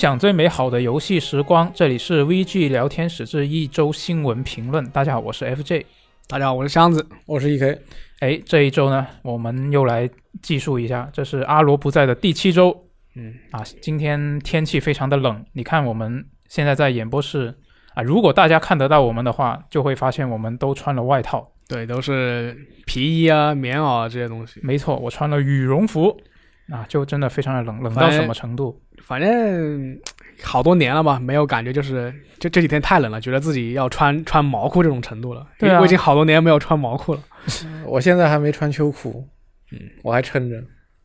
分享最美好的游戏时光，这里是 VG 聊天室之一周新闻评论。大家好，我是 FJ。大家好，我是箱子。我是 EK。哎，这一周呢，我们又来记述一下，这是阿罗不在的第七周。嗯啊，今天天气非常的冷，你看我们现在在演播室啊，如果大家看得到我们的话，就会发现我们都穿了外套。对，都是皮衣啊、棉袄啊这些东西。没错，我穿了羽绒服，啊，就真的非常的冷，冷到什么程度？反正好多年了吧，没有感觉就是就这几天太冷了，觉得自己要穿穿毛裤这种程度了。对啊因为我已经好多年没有穿毛裤了。我现在还没穿秋裤，嗯，我还撑着。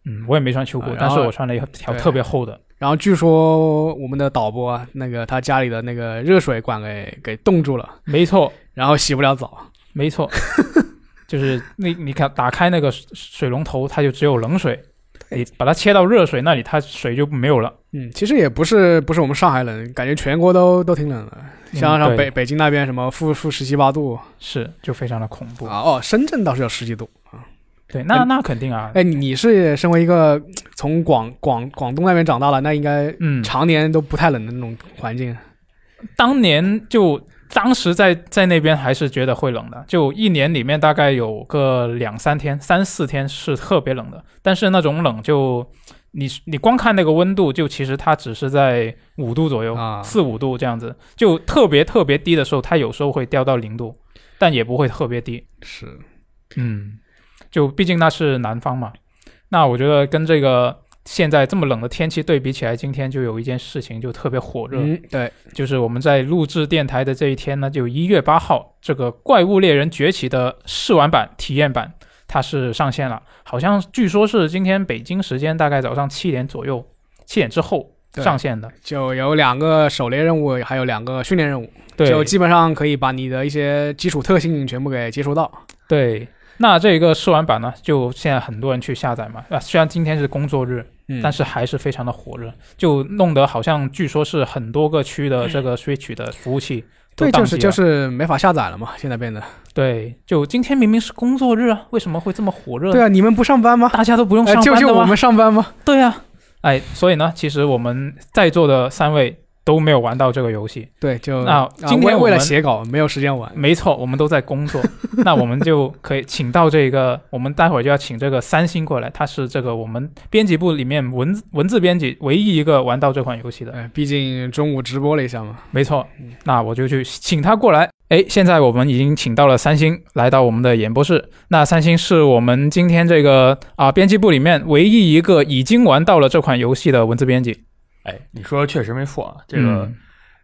嗯，我也没穿秋裤，啊但是我穿了一条特别厚的。然后据说我们的导播啊，那个他家里的那个热水管给给冻住了，没错，然后洗不了澡。没错，就是那你看打开那个水水龙头，它就只有冷水，你把它切到热水那里，它水就没有了。嗯，其实也不是不是我们上海冷，感觉全国都都挺冷的。像像嗯北北京那边什么负负十七八度是，就非常的恐怖。啊，哦，深圳倒是有十几度啊。对，那那肯定啊，哎，你你是身为一个从广广广东那边长大了，那应该嗯，常年都不太冷的那种环境。当年就当时在在那边还是觉得会冷的，就一年里面大概有个两三天、三四天是特别冷的，但是那种冷就你你光看那个温度，就其实它只是在五度左右，啊四五度这样子，就特别特别低的时候，它有时候会掉到零度，但也不会特别低。是，嗯，就毕竟那是南方嘛。那我觉得跟这个现在这么冷的天气对比起来，今天就有一件事情就特别火热，嗯，对，就是我们在录制电台的这一天呢，就一月八号，这个《怪物猎人崛起》的试玩版体验版它是上线了，好像据说是今天北京时间大概早上七点左右，七点之后上线的。就有两个狩猎任务，还有两个训练任务，对，就基本上可以把你的一些基础特性全部给接触到。对。那这个试玩版呢，就现在很多人去下载嘛，啊，虽然今天是工作日，嗯，但是还是非常的火热，就弄得好像据说是很多个区的这个 Switch 的服务器都对，就是就是没法下载了嘛，现在变得。对，就今天明明是工作日啊，为什么会这么火热？对啊，你们不上班吗？大家都不用呃上班的吗？就就我们上班吗？对呀、哎，所以呢，其实我们在座的三位都没有玩到这个游戏。对，就那啊为为了今天我们写稿没有时间玩。没错，我们都在工作，那我们就可以请到这个，我们待会儿就要请这个三星过来，他是这个我们编辑部里面文字文字编辑唯一一个玩到这款游戏的。哎，毕竟中午直播了一下嘛。没错嗯，那我就去请他过来。哎，现在我们已经请到了三星来到我们的演播室。那三星是我们今天这个啊编辑部里面唯一一个已经玩到了这款游戏的文字编辑。哎，你说的确实没错啊。这个、嗯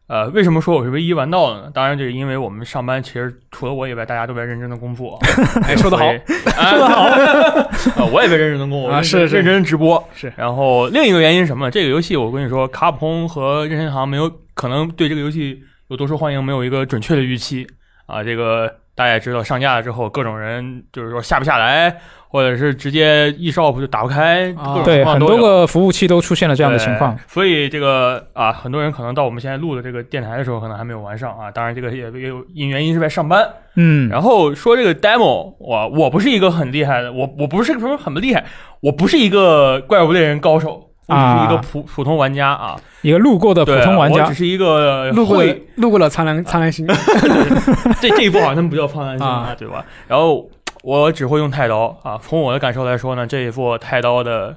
呃，为什么说我是唯一玩到的呢？当然，这是因为我们上班其实除了我以外，大家都在认真的工作。哎，说得好说得好。啊，我也在认真的工作，啊是是认真直播。是然后另一个原因是什么呢？这个游戏我跟你说，卡普空和任天堂没有可能对这个游戏有多受欢迎，没有一个准确的预期啊。这个大家也知道，上架了之后，各种人就是说下不下来，或者是直接 eShop 就打不开，啊各种对，很多情况都有。个服务器都出现了这样的情况对。所以这个啊，很多人可能到我们现在录的这个电台的时候，可能还没有玩上啊。当然，这个也也有因原因是在上班。嗯，然后说这个 demo，我我不是一个很厉害的，我我不是什么很厉害，我不是一个怪物猎人高手，我只是一个啊普、普通玩家啊。一个路过的普，通玩家我只，是一个路过路过了苍兰苍蓝星。这这一波好像不叫苍兰心啊啊，对吧？然后我只会用太刀啊。从我的感受来说呢，这一波太刀的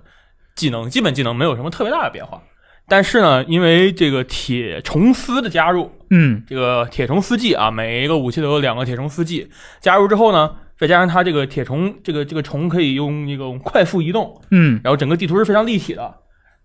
技能基本技能没有什么特别大的变化，但是呢，因为这个铁虫丝的加入，嗯，这个铁虫丝技啊，每一个武器都有两个铁虫丝技，加入之后呢，再加上它这个铁虫这个这个虫可以用那种快速移动，嗯然后整个地图是非常立体的，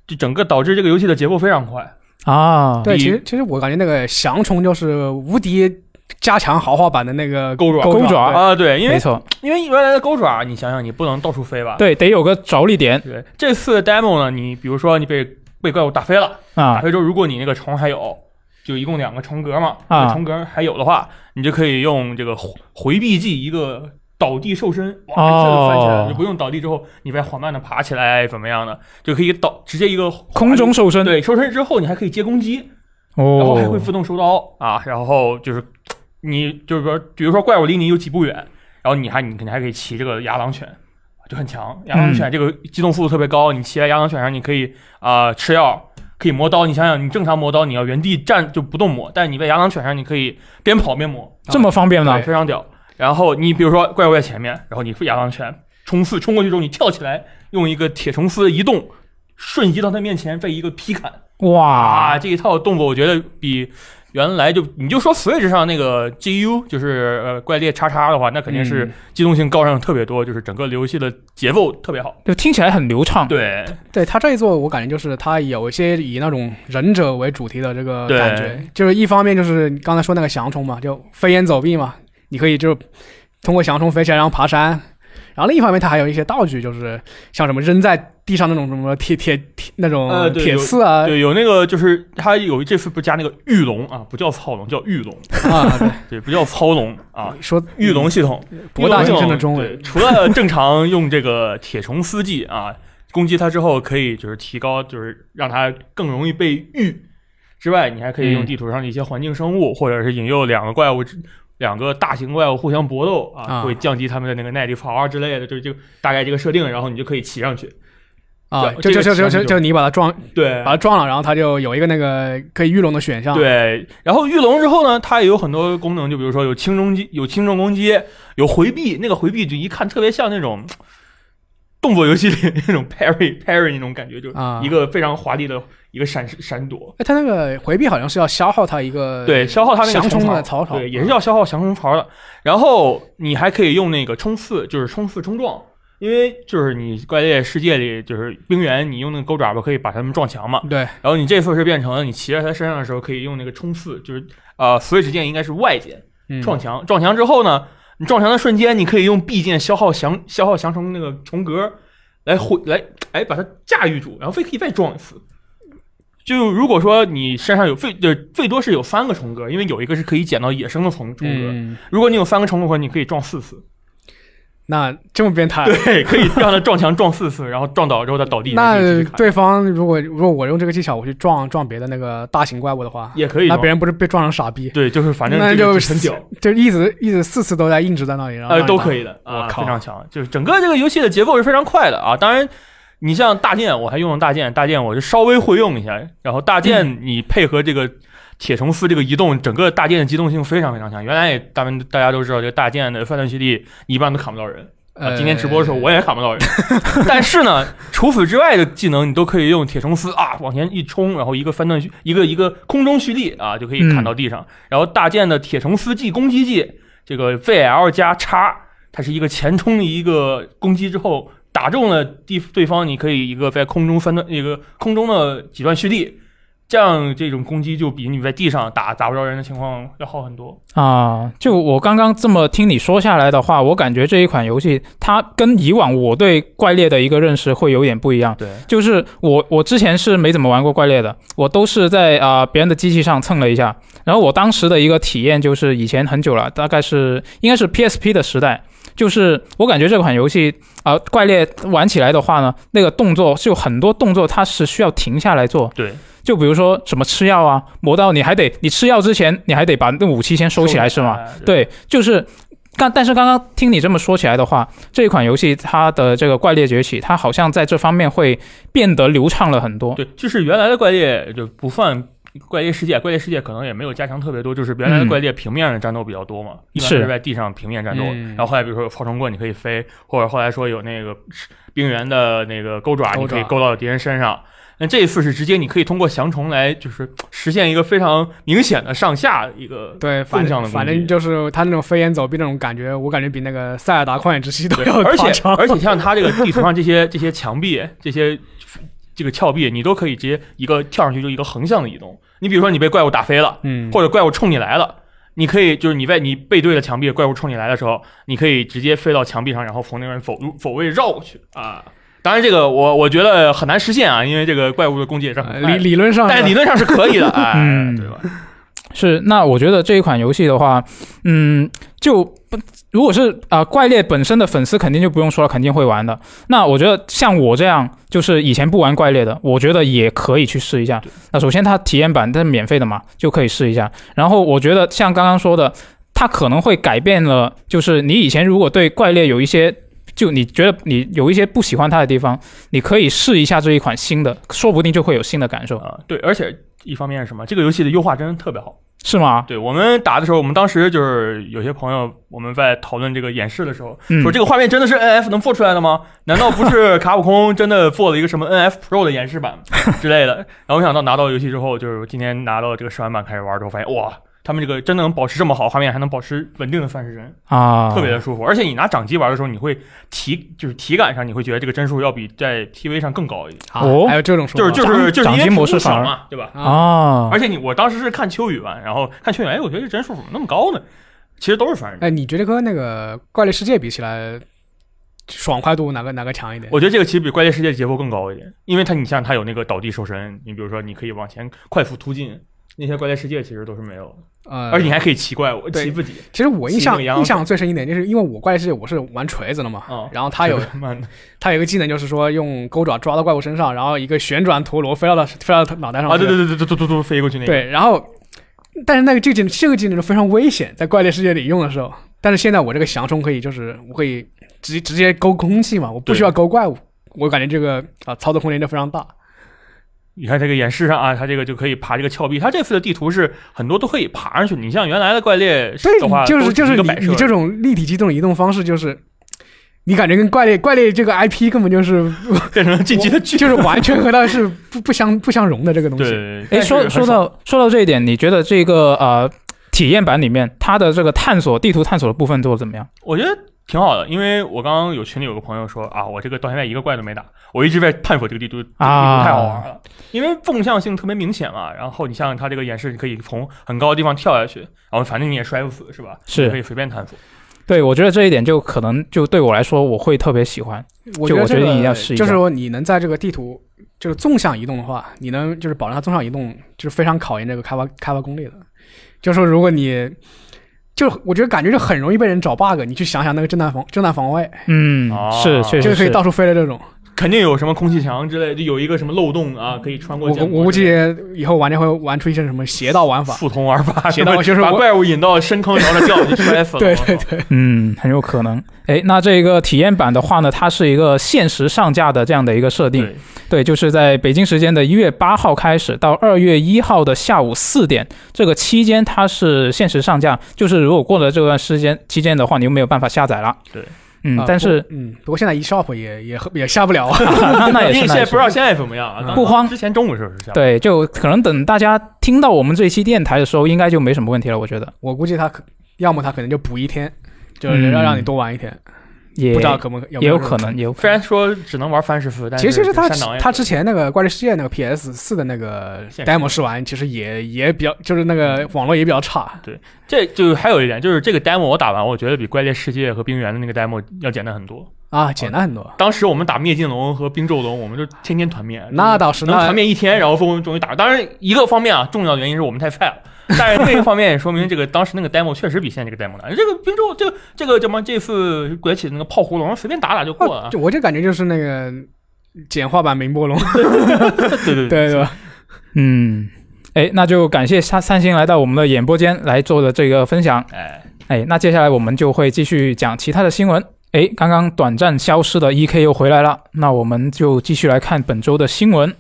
就整个导致这个游戏的节奏非常快。啊，对，其实其实我感觉那个翔虫就是无敌加强豪华版的那个钩爪钩爪啊，对，因为没错，因为原来的钩爪，你想想，你不能到处飞吧？对，得有个着力点对，这次 demo 呢，你比如说你被被怪物打飞了啊，打啊飞之后，如果你那个虫还有，就一共两个虫格嘛，啊那个虫格还有的话，你就可以用这个回回避技一个倒地瘦身，哇，一下就翻起来了，哦就不用倒地之后你再缓慢的爬起来怎么样的，就可以倒直接一个空中瘦身，对瘦身之后你还可以接攻击，然后还会哦，自动收刀啊，然后就是你就是说，比如说怪物离你有几步远，然后你还你肯定还可以骑这个牙狼犬，就很强。牙狼犬这个机动速度特别高，你骑在牙狼犬上，你可以啊、吃药可以磨刀。你想想，你正常磨刀你要原地站就不动磨，但是你在牙狼犬上你可以边跑边磨，这么方便对，呢？非常屌。然后你比如说怪物在前面，然后你亚当拳冲刺冲过去之后，你跳起来，用一个铁虫丝移动，瞬移到他面前，被一个劈砍哇啊！，这一套动作我觉得比原来就你就说 Switch 上那个 GU 就是呃怪猎叉叉的话，那肯定是嗯机动性高上特别多，就是整个游戏的节奏特别好。就听起来很流畅。对对他这一座，我感觉就是他有一些以那种忍者为主题的这个感觉，就是一方面就是你刚才说那个翔虫嘛，就飞檐走壁嘛，你可以就通过翔虫飞起来，然后爬山。然后另一方面，它还有一些道具，就是像什么扔在地上那种什么铁铁铁那种铁刺啊，对，有那个就是它有这次不是加那个御龙啊，不叫操龙，叫御龙，啊，对，对，不叫操龙啊，说御龙系统。博大精深的中文，除了正常用这个铁虫丝技啊攻击它之后，可以就是提高，就是让它更容易被御之外，你还可以用嗯地图上的一些环境生物，或者是引诱两个怪物之。两个大型怪物互相搏斗啊，啊会降低他们的那个耐力槽啊之类的，就就大概这个设定，然后你就可以骑上去。啊，就就就就就你把它撞对把它撞了，然后它就有一个那个可以御龙的选项，，对，然后御龙之后呢，它也有很多功能，就比如说有轻重击、有轻重攻击，有回避。那个回避就一看特别像那种动作游戏里那种 parry parry 那种感觉，就啊一个非常华丽的一个闪闪躲。哎，他那个回避好像是要消耗他一个对，消耗他那个翔冲槽的槽槽，对，也是要消耗翔冲槽的。然后你还可以用那个冲刺，就是冲刺冲撞。因为就是你怪猎世界里，就是冰原，你用那个钩爪吧可以把他们撞墙嘛。对，然后你这次是变成了你骑在他身上的时候，可以用那个冲刺，就是呃，Switch 键应该是外键嗯撞墙。撞墙之后呢，你撞墙的瞬间，你可以用 B 键消耗降消耗降成那个重格来回来哎把它驾驭住，然后飞可以再撞一次。就如果说你身上有最呃最多是有三个重格，因为有一个是可以捡到野生的重重格。嗯，如果你有三个重格，你可以撞四次，那这么变态，对，可以让他撞墙撞四次，然后撞倒之后再倒地，那对方如果如果我用这个技巧我去撞撞别的那个大型怪物的话，也可以撞。那别人不是被撞成傻逼？对，就是反正那就很屌。就一直一直四次都在硬直在那里，然后呃，都可以的啊，非常强。就是整个这个游戏的节奏是非常快的啊。当然，你像大剑，我还用了大剑，大剑我就稍微会用一下。然后大嗯剑 你配合这个铁虫丝这个移动，整个大剑的机动性非常非常强。原来也大们大家都知道，这个大剑的翻段蓄力你一般都砍不到人今天直播的时候我也砍不到人，但是呢，除此之外的技能你都可以用铁虫丝啊往前一冲，然后一个翻段一个一个空中蓄力啊就可以砍到地上。然后大剑的铁虫丝技攻击技，这个 VL 加叉，它是一个前冲的一个攻击之后打中了地对方，你可以一个在空中翻段一个空中的几段蓄力。这样这种攻击就比你在地上打打不着人的情况要好很多。啊，就我刚刚这么听你说下来的话，我感觉这一款游戏它跟以往我对怪猎的一个认识会有点不一样。对，就是我我之前是没怎么玩过怪猎的，我都是在啊、别人的机器上蹭了一下。然后我当时的一个体验就是以前很久了，大概是应该是 PSP 的时代，就是我感觉这款游戏啊、怪猎玩起来的话呢，那个动作就很多动作它是需要停下来做，对，就比如说什么吃药啊，磨刀你还得你吃药之前你还得把那武器先收起来是吗？？对，就是刚，但是刚刚听你这么说起来的话，这一款游戏它的这个怪猎崛起，它好像在这方面会变得流畅了很多。对，就是原来的怪猎就不算怪猎世界，怪猎世界可能也没有加强特别多，就是原来的怪猎平面的战斗比较多嘛，一般是是在地上平面战斗。嗯然后后来比如说有操虫棍你可以飞，或者后来说有那个冰原的那个钩爪，钩爪你可以勾到敌人身上。那这一次是直接你可以通过降虫来就是实现一个非常明显的上下一个对，反向的反正就是他那种飞檐走壁那种感觉，我感觉比那个塞尔达旷野之息都，要而且。而且像它这个地图上这些这些墙壁、这些这个峭壁，你都可以直接一个跳上去就一个横向的移动。你比如说你被怪物打飞了，嗯，或者怪物冲你来了，你可以就是你在你背对着墙壁，怪物冲你来的时候，你可以直接飞到墙壁上，然后从那边走路走位绕过去啊。当然，这个我我觉得很难实现啊，因为这个怪物的攻击也是很理理论上，但理论上 是可以的，哎，嗯对吧？是，那我觉得这一款游戏的话，嗯，就不如果是啊、怪猎本身的粉丝肯定就不用说了，肯定会玩的。那我觉得像我这样，就是以前不玩怪猎的，我觉得也可以去试一下。那首先它体验版它是免费的嘛，就可以试一下。然后我觉得像刚刚说的，它可能会改变了，就是你以前如果对怪猎有一些就你觉得你有一些不喜欢它的地方，你可以试一下这一款新的，说不定就会有新的感受，啊、对，而且一方面是什么？这个游戏的优化真的特别好。是吗？对我们打的时候，我们当时就是有些朋友我们在讨论这个演示的时候，嗯说这个画面真的是 NF 能做出来的吗？难道不是卡普空真的做了一个什么 NF Pro 的演示版之类的？然后没想到拿到游戏之后，就是今天拿到这个试玩版开始玩之后，发现哇，他们这个真的能保持这么好画面，还能保持稳定的三十帧，啊，特别的舒服。而且你拿掌机玩的时候，你会体就是体感上你会觉得这个帧数要比在 TV 上更高一点，啊哦还有这种说就是就是就是因为掌机模式屏幕小反而嘛，对吧？啊，啊，而且你我当时是看秋雨玩，然后看秋雨，哎，我觉得这帧数怎么那么高呢？其实都是三十帧。哎，你觉得跟那个怪猎世界比起来，爽快度哪个哪个强一点？我觉得这个其实比怪猎世界节奏更高一点，因为它你像它有那个倒地瘦身，你比如说你可以往前快速突进，那些怪猎世界其实都是没有的，呃，而且你还可以骑怪我、对骑自己。其实我印象印象最深一点，就是因为我怪猎世界我是玩锤子的嘛，啊然后他有 慢的，它有一个技能，就是说用钩爪抓到怪物身上，然后一个旋转陀螺飞到了飞到他脑袋上啊，对对对对对，嘟嘟嘟飞过去那个。对，然后但是那个这个技能这个技能就非常危险，在怪猎世界里用的时候，但是现在我这个翔冲可以就是我可以直接直接勾空气嘛，我不需要勾怪物，我感觉这个啊操作空间就非常大。你看这个演示上啊，它这个就可以爬这个峭壁，它这次的地图是很多都可以爬上去。你像原来的怪猎对的话，，都就是就是你一个摆设你这种立体机动的移动方式，就是你感觉跟怪猎怪猎这个 IP 根本就是 变成了进击的剧就是完全和它是不不相不相容的这个东西。对，哎，说说到说到这一点，你觉得这个呃体验版里面它的这个探索地图探索的部分做的怎么样？我觉得挺好的，因为我刚刚有群里有个朋友说啊，我这个到现在一个怪都没打，我一直在探索这个地图，这个地图啊太好玩了，因为纵向性特别明显嘛。然后你像它这个演示，你可以从很高的地方跳下去，然后反正你也摔不死，是吧？是你可以随便探索。对，我觉得这一点就可能就对我来说，我会特别喜欢。我觉得这个就我觉得一定要试一下就是说你能在这个地图就是纵向移动的话，你能就是保证它纵向移动，就是非常考验这个开发开发功力的。就是说如果你就我觉得感觉就很容易被人找 bug，你去想想那个正当防正当防卫，嗯，啊是确实是。这个可以到处飞的这种，肯定有什么空气墙之类的，就有一个什么漏洞啊，可以穿过我我估计以后玩家会玩出一些什么邪道玩法。速通玩法，邪道就是把怪物引到深坑，然后它掉下去摔死了。对对对，嗯，很有可能。哎，那这个体验版的话呢，它是一个限时上架的这样的一个设定。对对，就是在北京时间的一月八号开始到二月一号的下午四点这个期间，它是限时上架。就是如果过了这段时间期间的话，你就没有办法下载了。对，嗯，啊但是嗯，不过现在 eShop 也也也下不了啊。那也是，现在不知道现在怎么样啊，不慌之前中午是不是这样。对，就可能等大家听到我们这期电台的时候，应该就没什么问题了。我觉得我估计他可要么他可能就补一天，就是要让你多玩一天，也不知道可不有没也有可能，也有虽。然说只能玩翻十次，但其实其实他他之前那个《怪猎世界》那个 PS 四的那个 demo 试玩，其实也也比较，就是那个网络也比较差。对这就还有一点，就是这个 demo 我打完，我觉得比怪猎世界和冰原的那个 demo 要简单很多。啊，简单很多。当时我们打灭尽龙和冰咒龙，我们就天天团灭，那倒是，能那团灭一天，然后终于终于打。当然，一个方面啊，重要的原因是我们太菜了。但是另一方面也说明这个当时那个 demo 确实比现在这个 demo 难。这个冰柱，这个这个怎么这次崛起的那个炮葫龙，随便打打就过了啊。就我这感觉就是那个简化版明波龙，对对对对？嗯，哎，那就感谢三三星来到我们的演播间来做的这个分享。哎，哎，那接下来我们就会继续讲其他的新闻。哎，刚刚短暂消失的 E.K 又回来了，那我们就继续来看本周的新闻。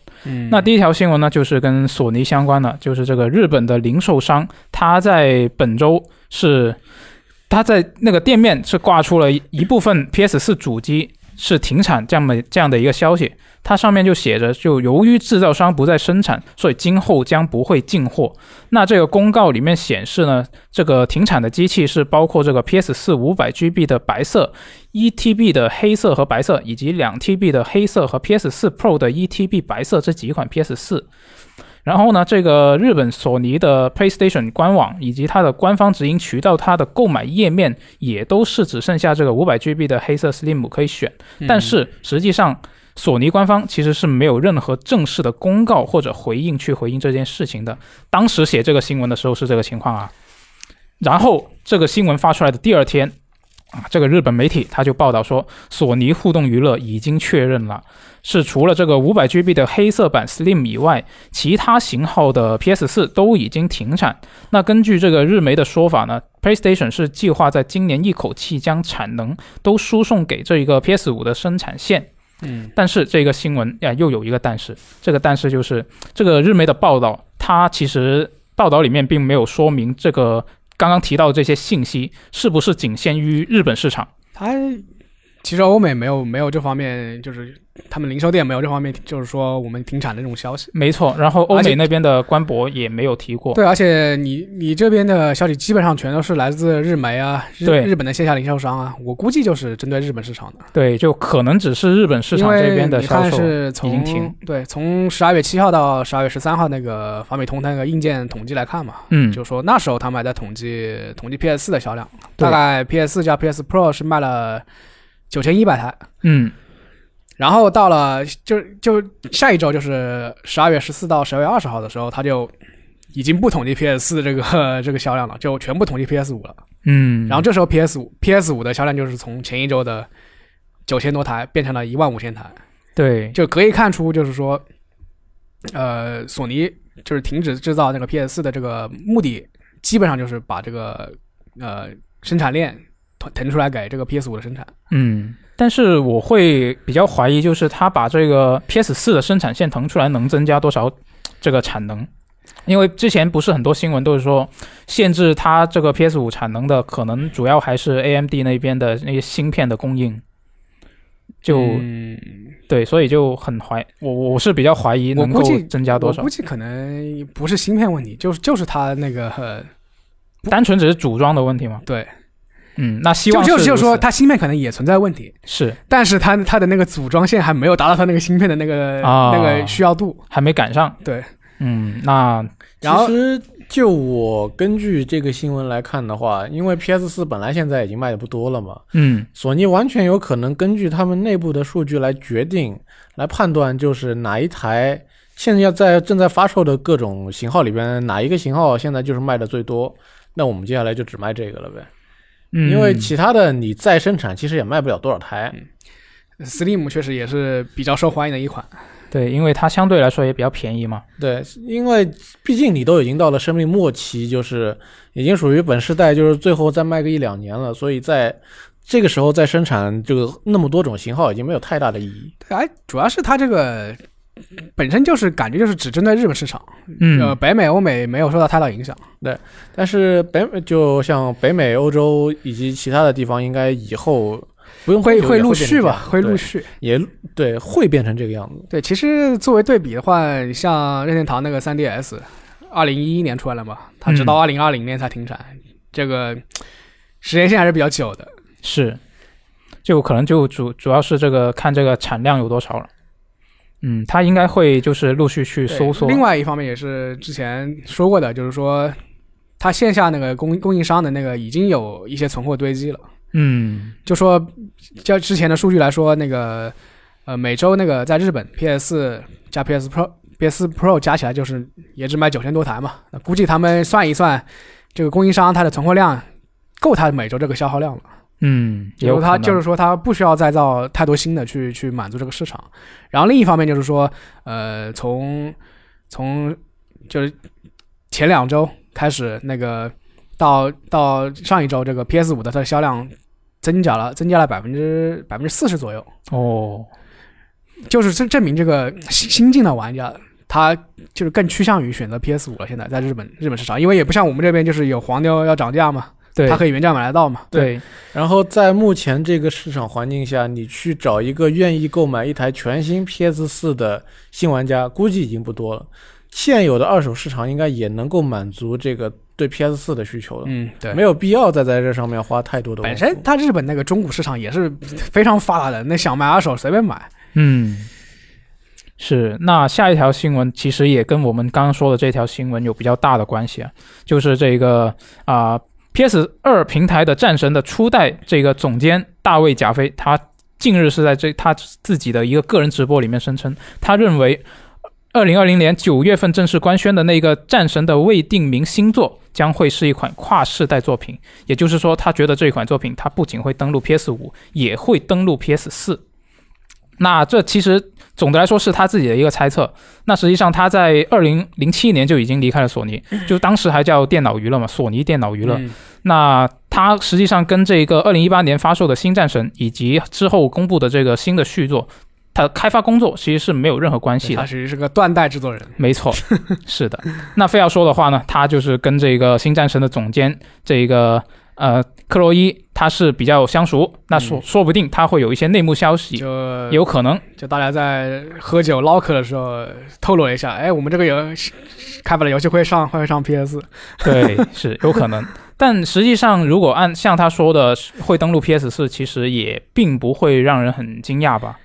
那第一条新闻呢，就是跟索尼相关的，就是这个日本的零售商，他在本周是他在那个店面是挂出了一部分 PS 四主机是停产这样的这样的一个消息，它上面就写着，就由于制造商不再生产，所以今后将不会进货。那这个公告里面显示呢，这个停产的机器是包括这个 PS 4 500GB 的白色、1 TB 的黑色和白色，以及2 TB 的黑色和 PS 4 Pro 的1 TB 白色这几款 PS 4。然后呢，这个日本索尼的 PlayStation 官网以及它的官方直营渠道，它的购买页面也都是只剩下这个 500GB 的黑色 Slim 可以选。嗯但是实际上，索尼官方其实是没有任何正式的公告或者回应去回应这件事情的。当时写这个新闻的时候是这个情况啊。然后这个新闻发出来的第二天，啊，这个日本媒体他就报道说，索尼互动娱乐已经确认了，是除了这个五百 GB 的黑色版 Slim 以外，其他型号的 PS 4都已经停产。那根据这个日媒的说法呢，PlayStation 是计划在今年一口气将产能都输送给这一个 PS 五的生产线。嗯，但是这个新闻呀，又有一个但是，这个但是就是这个日媒的报道，它其实报道里面并没有说明这个刚刚提到的这些信息是不是仅限于日本市场。它其实欧美没有没有这方面，就是他们零售店没有这方面，就是说我们停产的这种消息。没错，然后欧美那边的官博也没有提过。对，而且你你这边的消息基本上全都是来自日媒啊，日日本的线下零售商啊，我估计就是针对日本市场的。对，就可能只是日本市场这边的销售是从已经停。对，从十二月七号到十二月十三号那个法美通那个硬件统计来看嘛，嗯，就说那时候他们还在统计统计 PS 四的销量，大概 PS 四加 PS Pro 是卖了九千一百台，嗯。然后到了就就下一周就是十二月十四到十二月二十号的时候，他就已经不统计 PS 四这个这个销量了，就全部统计 PS 五了。嗯，然后这时候 PS 五 PS 五的销量就是从前一周的九千多台变成了一万五千台，对，就可以看出就是说，呃，索尼就是停止制造那个 PS 四的这个目的，基本上就是把这个呃生产链腾腾出来给这个 PS 五的生产。嗯，但是我会比较怀疑，就是他把这个 PS 四的生产线腾出来，能增加多少这个产能？因为之前不是很多新闻都是说，限制它这个 PS 五产能的，可能主要还是 AMD 那边的那些芯片的供应。就、嗯对，所以就很怀我我是比较怀疑能够增加多少我估，计可能不是芯片问题，就是就是它那个、呃单纯只是组装的问题吗？对，嗯，那希望就就就是说它芯片可能也存在问题，是但是它它的那个组装线还没有达到它那个芯片的那个、啊那个需要度。还没赶上。对，嗯，那然后其实就我根据这个新闻来看的话，因为 PS 四本来现在已经卖的不多了嘛，嗯索尼完全有可能根据他们内部的数据来决定、来判断，就是哪一台现在在正在发售的各种型号里边，哪一个型号现在就是卖的最多，那我们接下来就只卖这个了呗。嗯，因为其他的你再生产，其实也卖不了多少台。Steam 确实也是比较受欢迎的一款。对，因为它相对来说也比较便宜嘛。对，因为毕竟你都已经到了生命末期，就是已经属于本世代，就是最后再卖个一两年了，所以在这个时候再生产这个那么多种型号，已经没有太大的意义。对，哎，主要是它这个本身就是感觉就是只针对日本市场，嗯，呃，北美、欧美没有受到太大影响。对但是北美就像北美、欧洲以及其他的地方，应该以后不用会会陆续吧，会陆续续。也对会变成这个样子。对，其实作为对比的话，你像任天堂那个 3DS，二零一一年出来了嘛，它直到二零二零年才停产，这个时间线还是比较久的。是，就可能就主主要是这个看这个产量有多少了。嗯，他应该会就是陆续去搜索。另外一方面也是之前说过的，就是说他线下那个供供应商的那个已经有一些存货堆积了。嗯就说就之前的数据来说，那个呃每周那个在日本 PS 加 PS Pro、PS Pro 加起来就是也只卖九千多台嘛，那估计他们算一算，这个供应商它的存货量够他每周这个消耗量了。嗯，也有它有可能就是说它不需要再造太多新的去去满足这个市场。然后另一方面就是说，呃，从从就是前两周开始，那个到到上一周，这个 PS 五的它的销量增加了，增加了百分之百分之四十左右，哦，就是证证明这个新新进的玩家。他就是更趋向于选择 PS 五了。现在在日本日本市场，因为也不像我们这边就是有黄牛要涨价嘛，对它可以原价买得到嘛。对，然后在目前这个市场环境下，你去找一个愿意购买一台全新 PS 四的新玩家，估计已经不多了。现有的二手市场应该也能够满足这个对 PS 四的需求了，嗯，对，没有必要再在这上面花太多的。本身它日本那个中古市场也是非常发达的，那想买二手随便买。嗯，是。那下一条新闻其实也跟我们刚刚说的这条新闻有比较大的关系啊，就是这个啊、PS 二平台的战神的初代这个总监大卫贾飞，他近日是在这他自己的一个个人直播里面声称，他认为。二零二零年九月份正式官宣的那个《战神》的未定名新作将会是一款跨世代作品，也就是说，他觉得这一款作品它不仅会登陆 PS 五，也会登陆 PS 四。那这其实总的来说是他自己的一个猜测。那实际上他在二零零七年就已经离开了索尼，就当时还叫电脑娱乐嘛，索尼电脑娱乐。嗯那他实际上跟这个二零一八年发售的《新战神》以及之后公布的这个新的续作，它的开发工作其实是没有任何关系的。他其实是个断代制作人。没错，是的。那非要说的话呢，他就是跟这个《新战神》的总监这个呃克洛伊，他是比较相熟。那说、说不定他会有一些内幕消息，就有可能。就大家在喝酒唠嗑的时候透露了一下，哎，我们这个游戏开发的游戏会上会上 PS，对，是有可能。但实际上，如果按像他说的会登录 PS 四，其实也并不会让人很惊讶吧。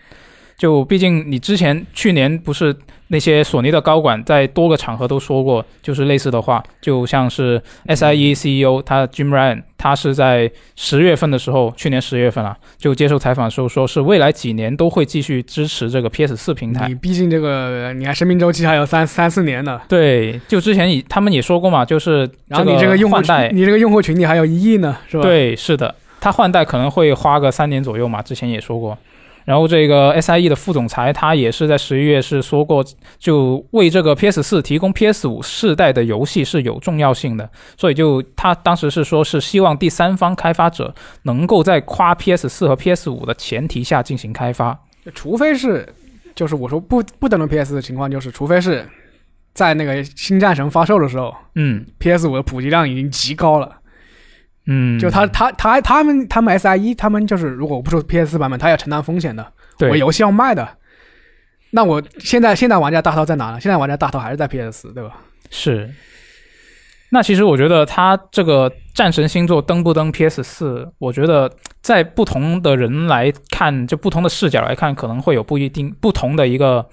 就毕竟你之前去年不是那些索尼的高管在多个场合都说过，就是类似的话，就像是 SIE CEO 他 Jim Ryan，他是在十月份的时候，去年十月份啊，就接受采访的时候说是未来几年都会继续支持这个 PS 四平台你。毕竟这个你看生命周期还有三三四年呢，对，就之前也他们也说过嘛，就是然后你这个用户你这个用户群体还有一亿呢，是吧？，对，是的，它换代可能会花个三年左右嘛，之前也说过。然后这个 SIE 的副总裁他也是在十一月是说过，就为这个 PS 四提供 PS 五世代的游戏是有重要性的，所以就他当时是说是希望第三方开发者能够在夸 PS 四和 PS 五的前提下进行开发。除非是就是我说不不登陆 PS 的情况，就是除非是在那个新战神发售的时候嗯，PS 五的普及量已经极高了。嗯，就他他他他们他们 SIE 他们就是如果我不出 PS 四版本，他要承担风险的。我游戏要卖的，那我现在现在玩家大头在哪呢？现在玩家大头还是在 PS 对吧？是。那其实我觉得他这个战神星座登不登 PS 四，我觉得在不同的人来看，就不同的视角来看，可能会有不一定不同的一个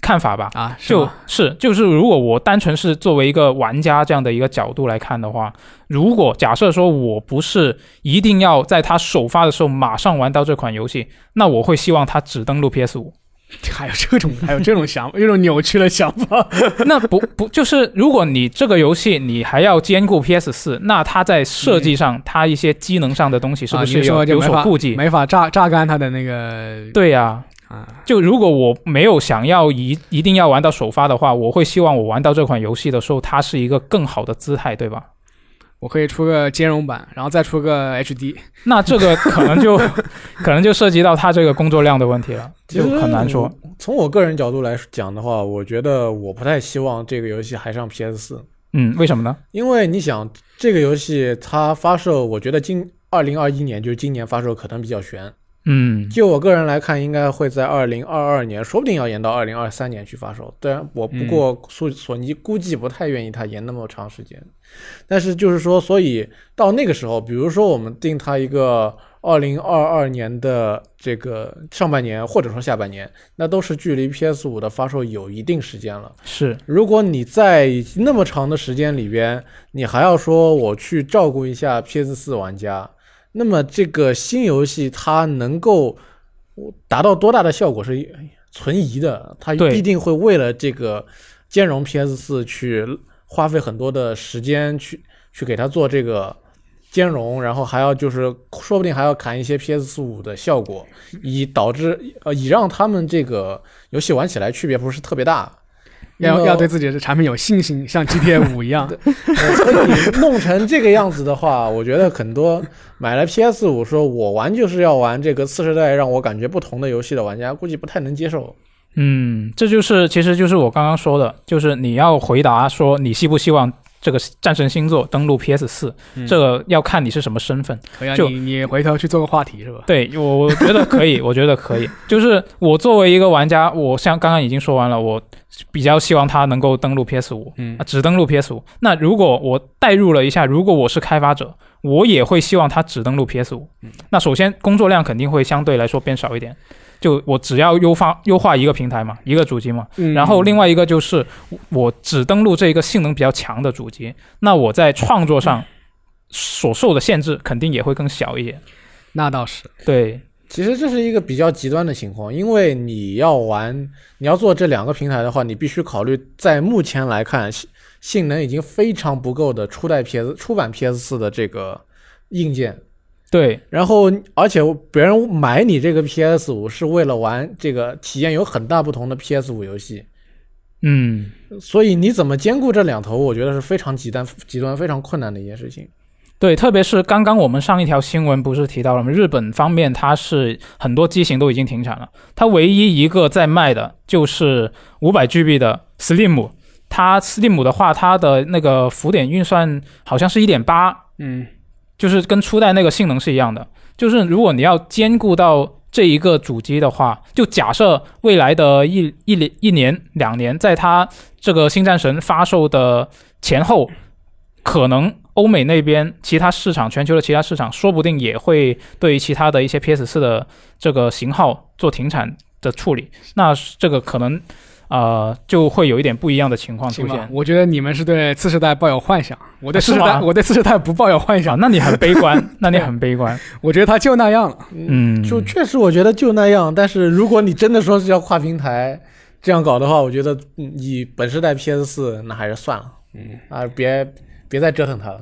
看法吧。啊，是就是就是，如果我单纯是作为一个玩家这样的一个角度来看的话，如果假设说我不是一定要在它首发的时候马上玩到这款游戏，那我会希望它只登录 PS 五。还有这种还有这种想法，这种扭曲的想法。那不不就是，如果你这个游戏你还要兼顾 PS 四，那它在设计上，它一些机能上的东西是不啊是有、有所顾忌？没法榨榨干它的那个对呀、啊，就如果我没有想要一一定要玩到首发的话，我会希望我玩到这款游戏的时候，它是一个更好的姿态，对吧？我可以出个兼容版，然后再出个 HD。那这个可能就 可能就涉及到它这个工作量的问题了，就很难说。从我个人角度来讲的话，我觉得我不太希望这个游戏还上 PS 四，嗯，为什么呢？因为你想这个游戏它发售，我觉得今二零二一年就是今年发售可能比较悬。嗯，就我个人来看，应该会在二零二二年，说不定要延到二零二三年去发售。当然，我不过索索尼估计不太愿意它延那么长时间。但是就是说，所以到那个时候，比如说我们定它一个二零二二年的这个上半年，或者说下半年，那都是距离 PS 五的发售有一定时间了。是，如果你在那么长的时间里边，你还要说我去照顾一下 PS 四玩家，那么这个新游戏它能够达到多大的效果是存疑的，它必定会为了这个兼容 PS 四去花费很多的时间去去给它做这个。兼容，然后还要就是，说不定还要砍一些 PS 五的效果，以导致呃，以让他们这个游戏玩起来区别不是特别大。要要对自己的产品有信心，像 GTA 五一样。呃所以弄成这个样子的话，我觉得很多买了 PS 五说我玩就是要玩这个次世代让我感觉不同的游戏的玩家，估计不太能接受。嗯，这就是其实就是我刚刚说的，就是你要回答说你希不希望这个战神星座登录 PS 四、嗯这个要看你是什么身份。可以啊，就你你回头去做个话题是吧？对我，我觉得可以，我觉得可以。就是我作为一个玩家，我像刚刚已经说完了，我比较希望它能够登录 PS 五，嗯啊，只登录 PS 五。那如果我代入了一下，如果我是开发者，我也会希望它只登录 PS 五。那首先工作量肯定会相对来说变少一点，就我只要优化优化一个平台嘛，一个主机嘛。嗯然后另外一个就是我只登录这一个性能比较强的主机，那我在创作上所受的限制肯定也会更小一点。那倒是，对，其实这是一个比较极端的情况，因为你要玩，你要做这两个平台的话，你必须考虑在目前来看，性性能已经非常不够的初代 PS 初版 PS 四的这个硬件，对然后而且别人买你这个 PS 五是为了玩这个体验有很大不同的 PS 五游戏，嗯，所以你怎么兼顾这两头，我觉得是非常极端、极端非常困难的一件事情。对，特别是刚刚我们上一条新闻不是提到了吗？日本方面它是很多机型都已经停产了，它唯一一个在卖的就是五百 GB 的 Slim，它 Slim 的话，它的那个浮点运算好像是一点八，嗯，就是跟初代那个性能是一样的。就是如果你要兼顾到这一个主机的话，就假设未来的一一年、一年、两年，在它这个新战神发售的前后，可能欧美那边其他市场、全球的其他市场，说不定也会对其他的一些 PS 四的这个型号做停产的处理。那这个可能。呃，就会有一点不一样的情况出现。我觉得你们是对次世代抱有幻想，我对次世代，吗我对次世代不抱有幻啊，想。那你很悲观，那你很悲观。我觉得他就那样了。嗯，就确实我觉得就那样，但是如果你真的说是要跨平台这样搞的话，我觉得嗯以本世代 PS 四那还是算了嗯，啊，别别再折腾它了。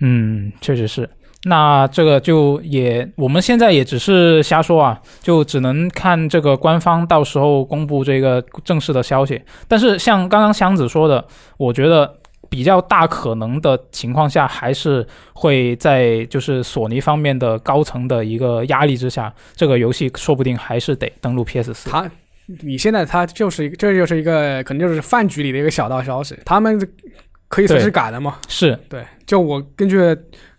嗯，确实是。那这个就也，我们现在也只是瞎说啊，就只能看这个官方到时候公布这个正式的消息。但是像刚刚箱子说的，我觉得比较大可能的情况下，还是会在就是索尼方面的高层的一个压力之下，这个游戏说不定还是得登陆 PS 四。它，你现在它就是一个，这就是一个可能就是饭局里的一个小道消息，他们可以随时改的嘛。是对，就我根据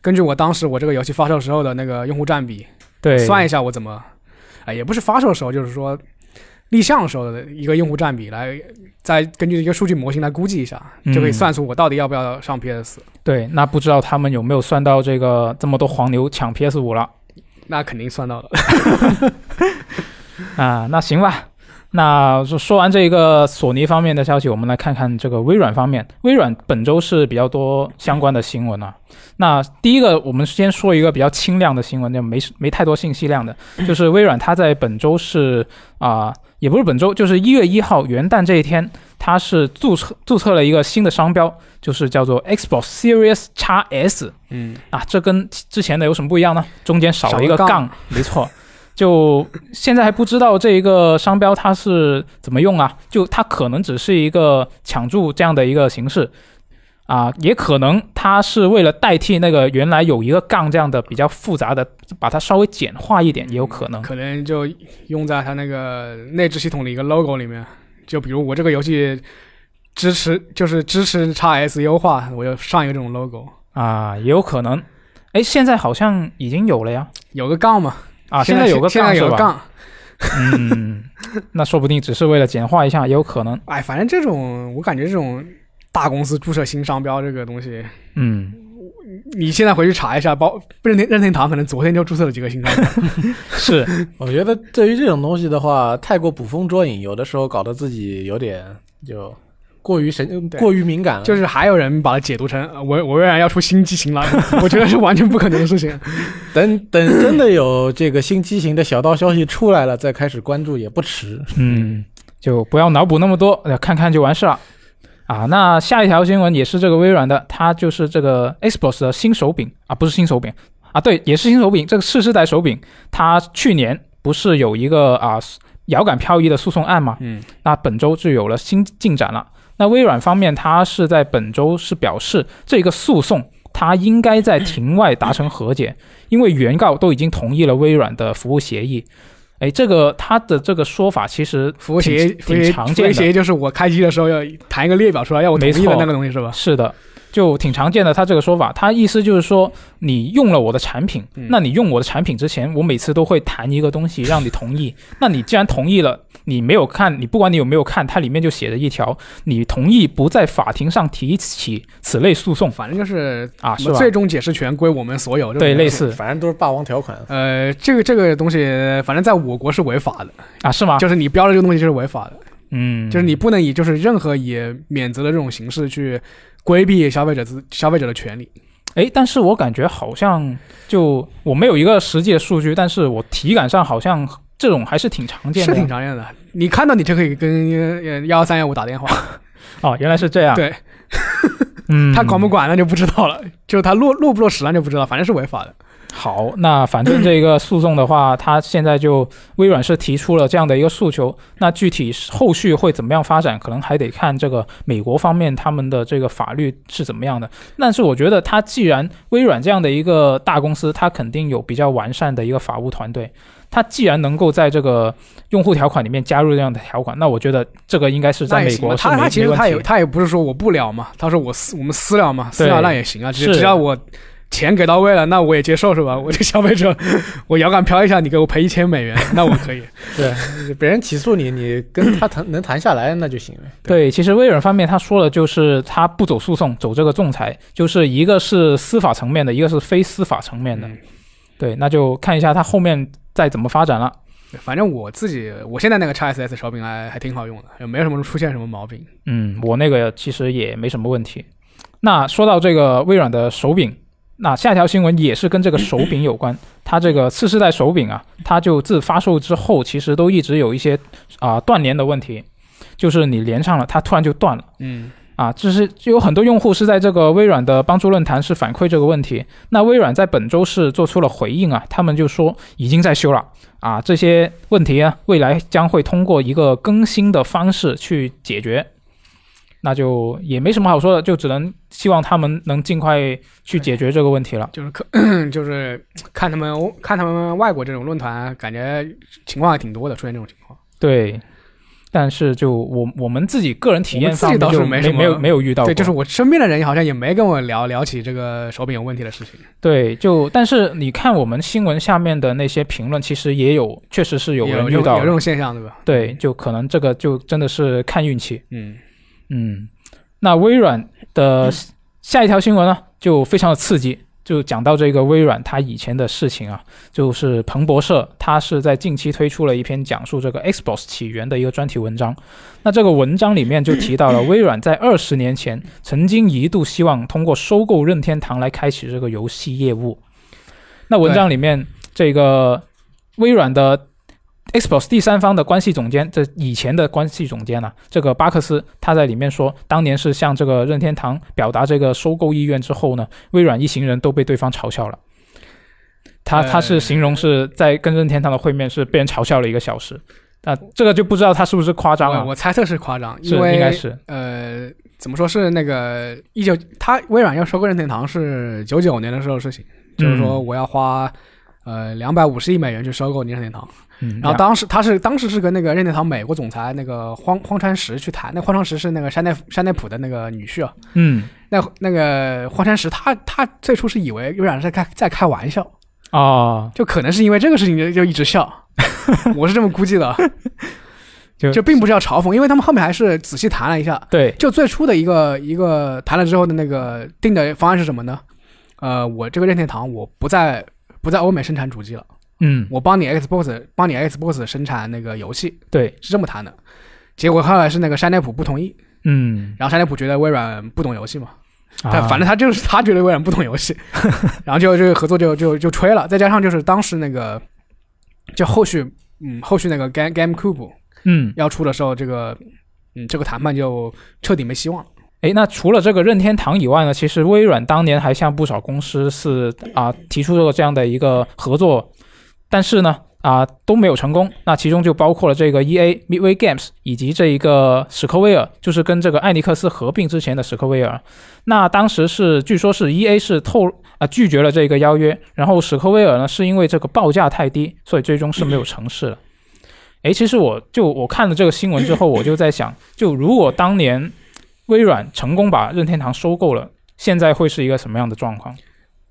根据我当时我这个游戏发售时候的那个用户占比，对，算一下我怎么，啊、也不是发售时候，就是说立项时候的一个用户占比来，再根据一个数据模型来估计一下，就可以嗯算出我到底要不要上 PS。对，那不知道他们有没有算到这个这么多黄牛抢 PS 五了。那肯定算到了。啊，那行吧。那说说完这个索尼方面的消息，我们来看看这个微软方面。微软本周是比较多相关的新闻啊。那第一个，我们先说一个比较轻量的新闻，就没没太多信息量的，就是微软它在本周是啊、也不是本周，就是一月一号元旦这一天，它是注册注册了一个新的商标，就是叫做 Xbox Series x S。嗯，啊，这跟之前的有什么不一样呢？中间少了一个杠，没错。就现在还不知道这一个商标它是怎么用啊？就它可能只是一个抢注这样的一个形式啊，也可能它是为了代替那个原来有一个杠这样的比较复杂的，把它稍微简化一点，也有可能。可能就用在它那个内置系统的一个 logo 里面。就比如我这个游戏支持，就是支持 x S 优化，我就上一个这种 logo，啊，也有可能。哎，现在好像已经有了呀。有个杠嘛。啊，现在有个现？在有个杠。嗯，那说不定只是为了简化一下，也有可能。哎，反正这种我感觉这种大公司注册新商标这个东西，嗯，你现在回去查一下，包任天任天堂可能昨天就注册了几个新商标。是，我觉得对于这种东西的话，太过捕风捉影，有的时候搞得自己有点就过于神、对过于敏感了。就是还有人把它解读成呃我我微软要出新机型了，我觉得是完全不可能的事情。等 等，真的有这个新机型的小道消息出来了，再开始关注也不迟。嗯，就不要脑补那么多，呃看看就完事了。啊，那下一条新闻也是这个微软的，它就是这个 Xbox 的新手柄啊，不是新手柄啊，对，也是新手柄，这个次世代手柄，它去年不是有一个啊遥感漂移的诉讼案嘛？嗯，那本周就有了新进展了。那微软方面，它是在本周是表示，这个诉讼他应该在庭外达成和解，因为原告都已经同意了微软的服务协议。哎，这个他的这个说法其实服务协议，挺常见的，服务协议就是我开机的时候要弹一个列表出来，要我同意的那个东西是吧？是的，就挺常见的。他这个说法，他意思就是说，你用了我的产品，嗯那你用我的产品之前，我每次都会弹一个东西让你同意。那你既然同意了，你没有看，你不管你有没有看，它里面就写着一条，你同意不在法庭上提起此类诉讼反正就是啊，是吧？最终解释权归我们所有。对，类。似反正都是霸王条款。呃，这个这个东西，反正在我国是违法的，啊，是吗？就是你标的这个东西就是违法的，嗯，就是你不能以就是任何以免责的这种形式去规避消费者自消费者的权利。哎，但是我感觉好像就我没有一个实际的数据，但是我体感上好像这种还是挺常见的是。挺常见的。你看到你就可以跟呃幺幺三幺五打电话，哦，原来是这样。对，嗯，他管不管那就不知道了，就他落落不落实那就不知道，反正是违法的。好，那反正这个诉讼的话，他现在就微软是提出了这样的一个诉求，那具体后续会怎么样发展，可能还得看这个美国方面他们的这个法律是怎么样的。但是我觉得，他既然微软这样的一个大公司，它肯定有比较完善的一个法务团队，他既然能够在这个用户条款里面加入这样的条款，那我觉得这个应该是在美。国他他其实他也。他也不是说我不了嘛，他说我私我们私了嘛，私对了那也行啊，只要我钱给到位了，那我也接受是吧？我这消费者，我摇杆飘一下，你给我赔一千美元，那我可以。对，别人起诉你，你跟他谈能谈下来那就行了。对，其实微软方面他说的就是他不走诉讼，走这个仲裁，就是一个是司法层面的，一个是非司法层面的。嗯对，那就看一下他后面再怎么发展了。反正我自己，我现在那个 x S S 手柄还还挺好用的，也没有什么出现什么毛病。嗯，我那个其实也没什么问题。那说到这个微软的手柄，那下一条新闻也是跟这个手柄有关。它这个次世代手柄啊，它就自发售之后，其实都一直有一些啊、断连的问题，就是你连上了，它突然就断了。嗯，啊，就是就有很多用户是在这个微软的帮助论坛是反馈这个问题。那微软在本周是做出了回应啊，他们就说已经在修了啊，这些问题啊，未来将会通过一个更新的方式去解决。那就也没什么好说的，就只能希望他们能尽快去解决这个问题了。就是可 就是看他们看他们外国这种论坛，感觉情况还挺多的，出现这种情况。对，但是就我我们自己个人体验上自己倒上面就是没没没有没有遇到过。对，就是我身边的人好像也没跟我聊聊起这个手柄有问题的事情。对，就但是你看我们新闻下面的那些评论，其实也有，确实是有人遇到有有这种现象，对吧？对，就可能这个就真的是看运气。嗯，嗯，那微软的下一条新闻呢，就非常的刺激，就讲到这个微软它以前的事情啊，就是彭博社，它是在近期推出了一篇讲述这个 Xbox 起源的一个专题文章。那这个文章里面就提到了微软在二十年前曾经一度希望通过收购任天堂来开启这个游戏业务。那文章里面这个微软的 Xbox 第三方的关系总监，这以前的关系总监啊，这个巴克斯他在里面说，当年是向这个任天堂表达这个收购意愿之后呢，微软一行人都被对方嘲笑了。他他是形容是在跟任天堂的会面是被人嘲笑了一个小时，那这个就不知道他是不是夸张了啊？我猜测是夸张，是因为应该是呃，怎么说是那个一九，他微软要收购任天堂是九九年的时候的事情，就是说我要花呃两百五十亿美元去收购任天堂。嗯，然后当时他是当时是跟那个任天堂美国总裁那个荒荒川石去谈，那荒川石是那个山内山内普的那个女婿啊。嗯那那个荒川石他他最初是以为微软是在开在开玩笑，哦，就可能是因为这个事情就就一直笑，我是这么估计的，就就并不是要嘲讽，因为他们后面还是仔细谈了一下，对，就最初的一个一个谈了之后的那个定的方案是什么呢？呃，我这个任天堂我不在不在欧美生产主机了，嗯。我帮你 Xbox 帮你 Xbox 生产那个游戏，对，是这么谈的。结果后来是那个山内普不同意，嗯，然后山内普觉得微软不懂游戏嘛，但啊反正他就是他觉得微软不懂游戏，然后就这个合作就就就吹了。再加上就是当时那个就后续嗯后续那个 Game GameCube 嗯，要出的时候，这个嗯这个谈判就彻底没希望了。诶，那除了这个任天堂以外呢，其实微软当年还向不少公司是啊提出了这样的一个合作，但是呢啊都没有成功。那其中就包括了这个 E A Midway Games 以及这一个史克威尔，就是跟这个艾尼克斯合并之前的史克威尔。那当时是据说是 E A 是透啊拒绝了这个邀约，然后史克威尔呢是因为这个报价太低，所以最终是没有成事了。诶，其实我就我看了这个新闻之后，我就在想，就如果当年微软成功把任天堂收购了，现在会是一个什么样的状况？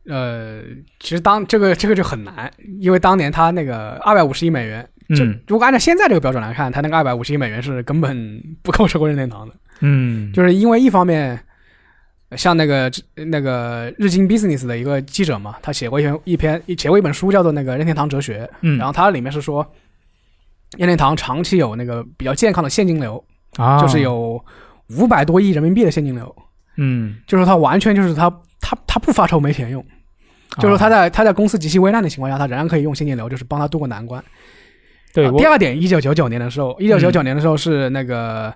呃，其实当这个这个就很难，因为当年他那个二百五十亿美元，就嗯如果按照现在这个标准来看，他那个二百五十亿美元是根本不够收购任天堂的。嗯，就是因为一方面，像那个那个日经 Business 的一个记者嘛，他写过一篇一篇写过一本书叫做那个《任天堂哲学》，嗯，然后它里面是说，任天堂长期有那个比较健康的现金流，啊，就是有五百多亿人民币的现金流，嗯，就是他完全就是他他他不发愁没钱用，就是说他啊在他在公司极其危难的情况下，他仍然可以用现金流，就是帮他渡过难关。对啊第二点，一九九九年的时候，一九九九年的时候是那个、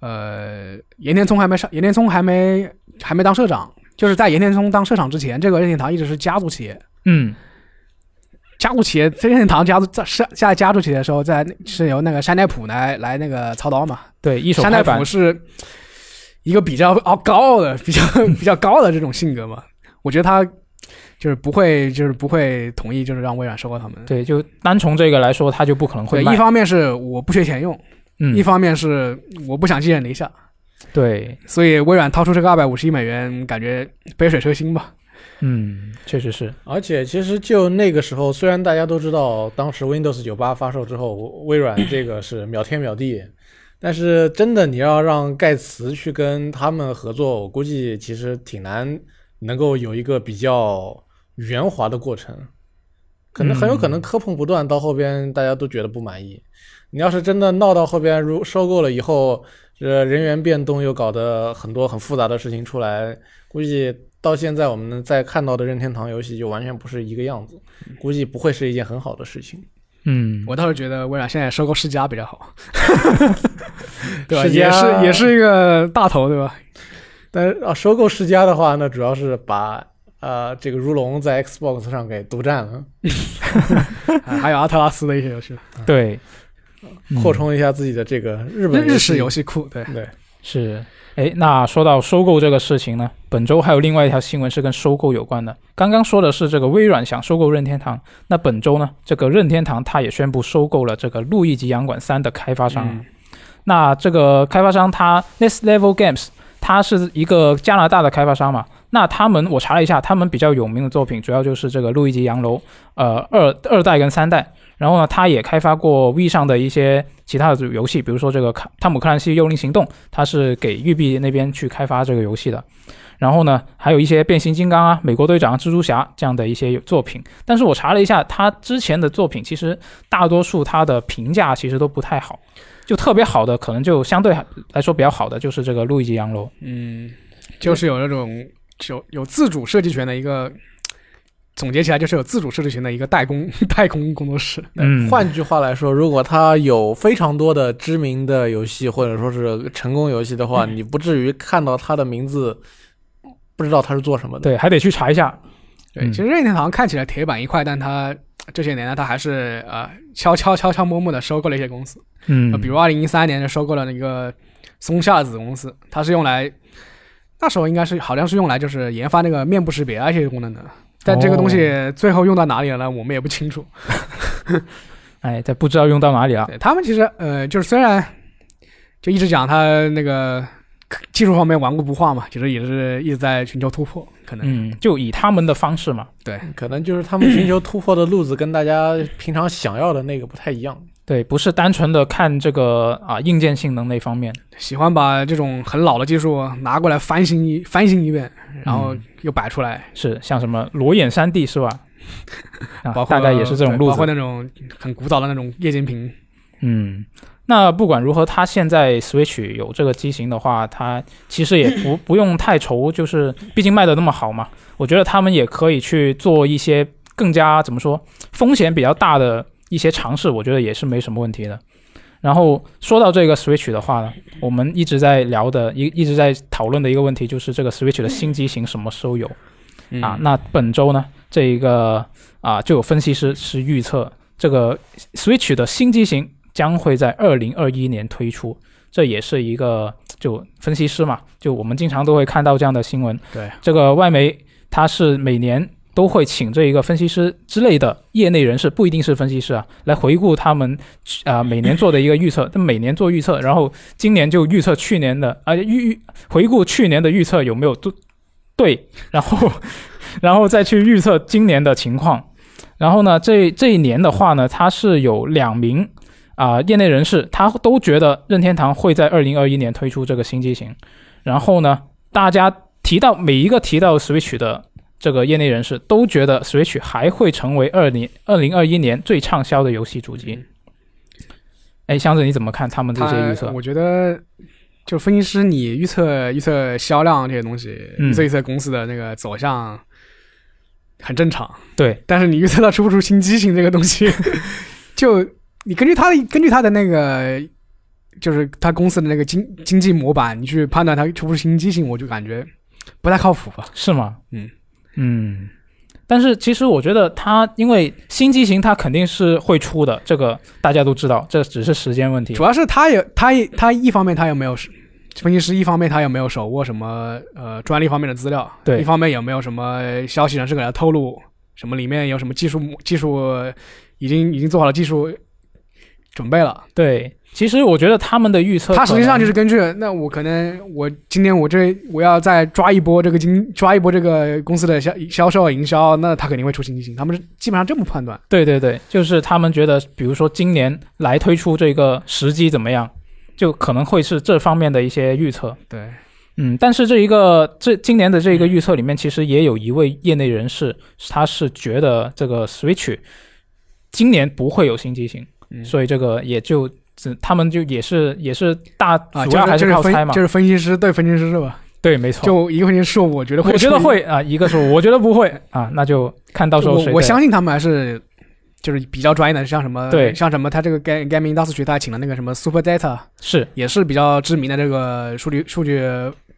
呃，岩田聪还没上，岩田聪还没还没当社长，就是在岩田聪当社长之前，这个任天堂一直是家族企业。嗯加速器任天堂加速在下下加速器的时候，在是由那个山代普来来那个操刀嘛。对，一手山奈拍板普，是一个比较傲高傲的、比较比较高的这种性格嘛。我觉得他就是不会，就是不会同意，就是让微软收购他们。对，就单从这个来说，他就不可能会对，一。方面是我不缺钱用，嗯一，方面是我不想寄人篱下，对，所以微软掏出这个二百五十亿美元，感觉杯水车薪吧。嗯，确实是，而且其实就那个时候，虽然大家都知道当时 Windows 九八发售之后，微软这个是秒天秒地，但是真的你要让盖茨去跟他们合作，我估计其实挺难能够有一个比较圆滑的过程，可能很有可能磕碰不断，到后边大家都觉得不满意。你要是真的闹到后边，如收购了以后，这人员变动又搞得很多很复杂的事情出来，估计到现在我们在看到的任天堂游戏就完全不是一个样子，估计不会是一件很好的事情。嗯，我倒是觉得微软现在收购世嘉比较好，对吧？世嘉也是也是一个大头，对吧？但是啊，收购世嘉的话，那主要是把呃这个如龙在 Xbox 上给独占了，啊还有阿特拉斯的一些游戏，对，嗯扩充一下自己的这个日本日式游。戏库，对。对，是，哎，那说到收购这个事情呢，本周还有另外一条新闻是跟收购有关的。刚刚说的是这个微软想收购任天堂，那本周呢，这个任天堂它也宣布收购了这个《路易吉洋馆三》的开发商。嗯那这个开发商它 Next Level Games，它是一个加拿大的开发商嘛。那他们我查了一下，他们比较有名的作品主要就是这个《路易吉洋楼》，呃，二二代跟三代。然后呢，他也开发过 V 上的一些其他的游戏，比如说这个《卡汤姆克兰西幽灵行动》，他是给育碧那边去开发这个游戏的。然后呢，还有一些变形金刚啊、美国队长、蜘蛛侠这样的一些作品。但是我查了一下，他之前的作品其实大多数他的评价其实都不太好，就特别好的可能就相对来说比较好的就是这个《路易吉洋楼》。嗯，就是有那种有有自主设计权的一个，总结起来就是有自主设置权的一个代工 代工工作室。嗯，换句话来说，如果它有非常多的知名的游戏或者说是成功游戏的话，你不至于看到它的名字不知道它是做什么的。对，还得去查一下。对，嗯其实任天堂看起来铁板一块，但它这些年呢，它还是呃悄悄悄悄摸摸的收购了一些公司，嗯呃，比如二零一三年就收购了那个松下子公司，它是用来那时候应该是好像是用来就是研发那个面部识别啊一些功能的。但这个东西最后用到哪里了呢？我们也不清楚。哎，这不知道用到哪里了。对他们其实呃，就是虽然就一直讲他那个技术方面顽固不化嘛，其实也是一直在寻求突破，可能。嗯，就以他们的方式嘛。对可能就是他们寻求突破的路子跟大家平常想要的那个不太一样。对，不是单纯的看这个啊硬件性能那方面。喜欢把这种很老的技术拿过来翻新一翻新一遍，然后嗯又摆出来，是像什么裸眼三 D 是吧？啊，包括大概也是这种路子包括。那种很古早的那种液晶屏。嗯，那不管如何，它现在 Switch 有这个机型的话，它其实也不 不用太愁，就是毕竟卖的那么好嘛。我觉得他们也可以去做一些更加怎么说风险比较大的一些尝试，我觉得也是没什么问题的。然后说到这个 Switch 的话呢，我们一直在聊的一一直在讨论的一个问题就是这个 Switch 的新机型什么时候有？啊，那本周呢，这一个啊，就有分析师是预测这个 Switch 的新机型将会在二零二一年推出，这也是一个就分析师嘛，就我们经常都会看到这样的新闻。对，这个外媒它是每年都会请这一个分析师之类的业内人士，不一定是分析师啊，来回顾他们啊、每年做的一个预测。他每年做预测，然后今年就预测去年的啊预预回顾去年的预测有没有对对，然后 然后再去预测今年的情况。然后呢，这这一年的话呢，他是有两名啊、业内人士，他都觉得任天堂会在二零二一年推出这个新机型。然后呢，大家提到每一个提到 Switch 的这个业内人士都觉得 Switch 还会成为二零二零二一年最畅销的游戏主机。哎，箱子你怎么看他们这些预测？我觉得，就分析师你预测预测销量这些东西，嗯预测预测公司的那个走向，很正常。对，但是你预测到出不出新机型这个东西，就你根据他的根据他的那个，就是他公司的那个经经济模板，你去判断他出不出新机型，我就感觉不太靠谱吧。是吗？嗯嗯，但是其实我觉得它因为新机型它肯定是会出的，这个大家都知道，这只是时间问题主。要是他也他他一方面他有没有分析师，一方面他有没有手握什么呃专利方面的资料，对一方面有没有什么消息人士给他透露什么里面有什么技术技术已经已经做好了技术准备了。对，其实我觉得他们的预测，他实际上就是根据那我可能我今年我这我要再抓一波这个经抓一波这个公司的销销售营销，那他肯定会出新机型，他们是基本上这么判断。对对对，就是他们觉得，比如说今年来推出这个时机怎么样，就可能会是这方面的一些预测。对，嗯，但是这一个这今年的这一个预测里面，其实也有一位业内人士，他是觉得这个 Switch 今年不会有新机型，嗯所以这个也就只他们就也是也是大啊，主要还就是分靠猜嘛。就是分析师对分析师是吧？对，没错。就一个分析师说，我觉得会，我觉得。会啊，一个是我觉得不会啊，那就看到时候我我相信他们还是就是比较专业的，像什么对像什么他这个 Game Game Industry 他请了那个什么 Super Data，是也是比较知名的这个数据数据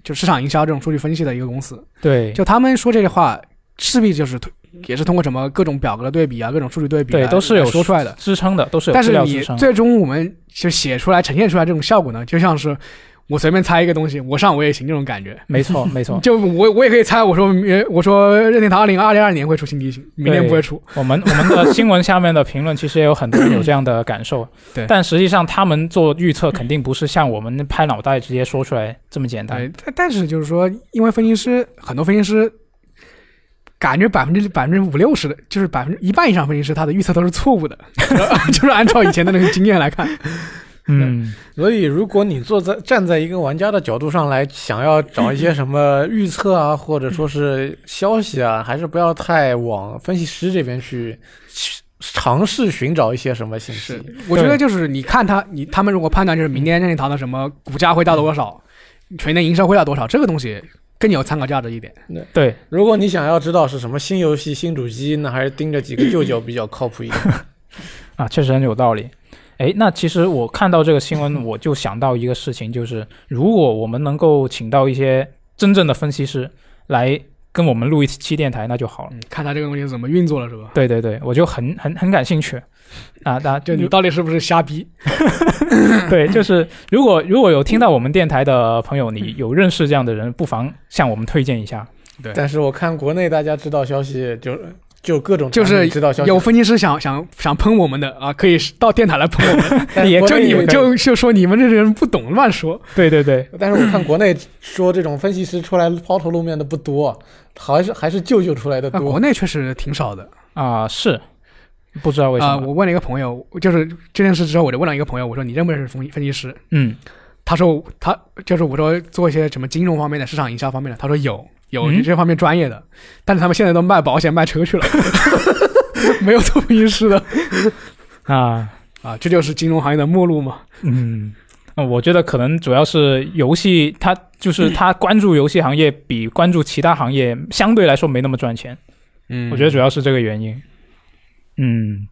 就市场营销这种数据分析的一个公司。对就他们说这些话，势必就是通也是通过什么各种表格的对比啊，各种数据对比啊，对都是有说出来的。支撑的，都是有资但是你。最终我们就写出来、呈现出来这种效果呢，就像是我随便猜一个东西，我上我也行这种感觉。没错，没错。就我我也可以猜，我说呃我说任天堂二零二零二年会出新机型，明年不会出。我们我们的 新闻下面的评论，其实也有很多人有这样的感受。对但实际上他们做预测肯定不是像我们拍脑袋直接说出来这么简单。对，但但是就是说，因为分析师很多分析师。感觉百分之百分之五六十的，就是百分之一半以上分析师，他的预测都是错误的，就是按照以前的那个经验来看，嗯，所以，如果你坐在站在一个玩家的角度上来，想要找一些什么预测啊，或者说是消息啊，还是不要太往分析师这边去去尝试寻找一些什么信息。我觉得就是你看他，你他们如果判断就是明天任天堂的什么股价会到多少，全年营收会到多少，这个东西更有参考价值一点。对，如果你想要知道是什么新游戏、新主机，那还是盯着几个舅舅比较靠谱一点。啊，确实很有道理。哎，那其实我看到这个新闻，我就想到一个事情，就是如果我们能够请到一些真正的分析师来跟我们录一期电台，那就好了。嗯，看他这个东西怎么运作了，是吧？对对对，我就很很很感兴趣。啊，那 就你到底是不是瞎逼？对，就是 如果如果有听到我们电台的朋友，你有认识这样的人，不妨向我们推荐一下。对，但是我看国内大家知道消息就就各种就是知道，有分析师想想想喷我们的啊，可以到电台来喷我们，也就你们就就说你们这些人不懂乱说。对对对，但是我看国内说这种分析师出来抛头露面的不多，还是还是舅舅出来的那国。内确实挺少的啊、是不知道为什啊、么。我问了一个朋友，就是这件事之后，我就问了一个朋友，我说你认不认识分分析师？嗯，他说他就是我说做一些什么金融方面的、市场营销方面的，他说有有嗯这方面专业的，但是他们现在都卖保险、卖车去了，没有做分析师的啊，啊，这就是金融行业的末路嘛。嗯，呃我觉得可能主要是游戏，他就是他关注游戏行业比关注其他行业相对来说没那么赚钱。嗯我觉得主要是这个原因。嗯，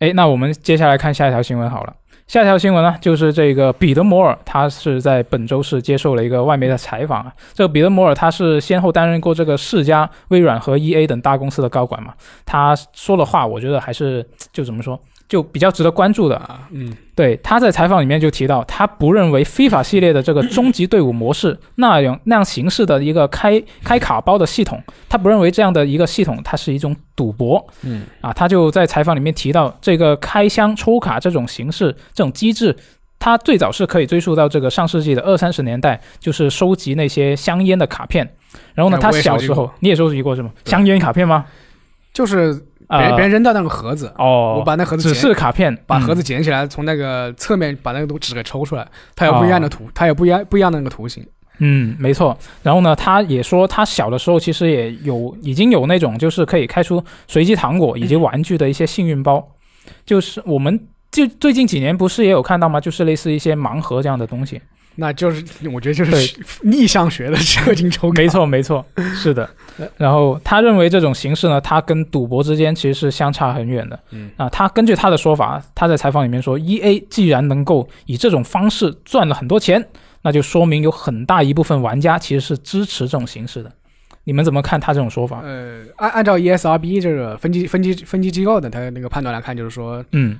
哎，那我们接下来看下一条新闻好了。下一条新闻呢，就是这个彼得摩尔，他是在本周是接受了一个外媒的采访啊。这个彼得摩尔他是先后担任过这个世嘉、微软和 E A 等大公司的高管嘛。他说的话，我觉得还是就怎么说，就比较值得关注的。啊，嗯，对，他在采访里面就提到，他不认为 FIFA 系列的这个终极队伍模式那样那样形式的一个开开卡包的系统，他不认为这样的一个系统它是一种赌博。嗯啊，他就在采访里面提到，这个开箱抽卡这种形式、这种机制，它最早是可以追溯到这个上世纪的二三十年代，就是收集那些香烟的卡片。然后呢，哎他小时候你也收集过是吗？香烟卡片吗？就是别别人扔到那个盒子，哦，我把那盒子只是卡片，把嗯盒子捡起来，从那个侧面把那个纸给抽出来，它有不一样的图，它有不一样不一样的那个图形。嗯，没错。然后呢，他也说他小的时候其实也有已经有那种就是可以开出随机糖果以及玩具的一些幸运包，就是我们就最近几年不是也有看到吗？就是类似一些盲盒这样的东西。那就是我觉得就是 逆向学的氪金抽卡，没错，没错，是的。然后他认为这种形式呢，它跟赌博之间其实是相差很远的。嗯啊，他根据他的说法，他在采访里面说，E A 既然能够以这种方式赚了很多钱，那就说明有很大一部分玩家其实是支持这种形式的。你们怎么看他这种说法？呃，按按照 ESRB 这个分级分级分级机构的他那个判断来看，就是说，嗯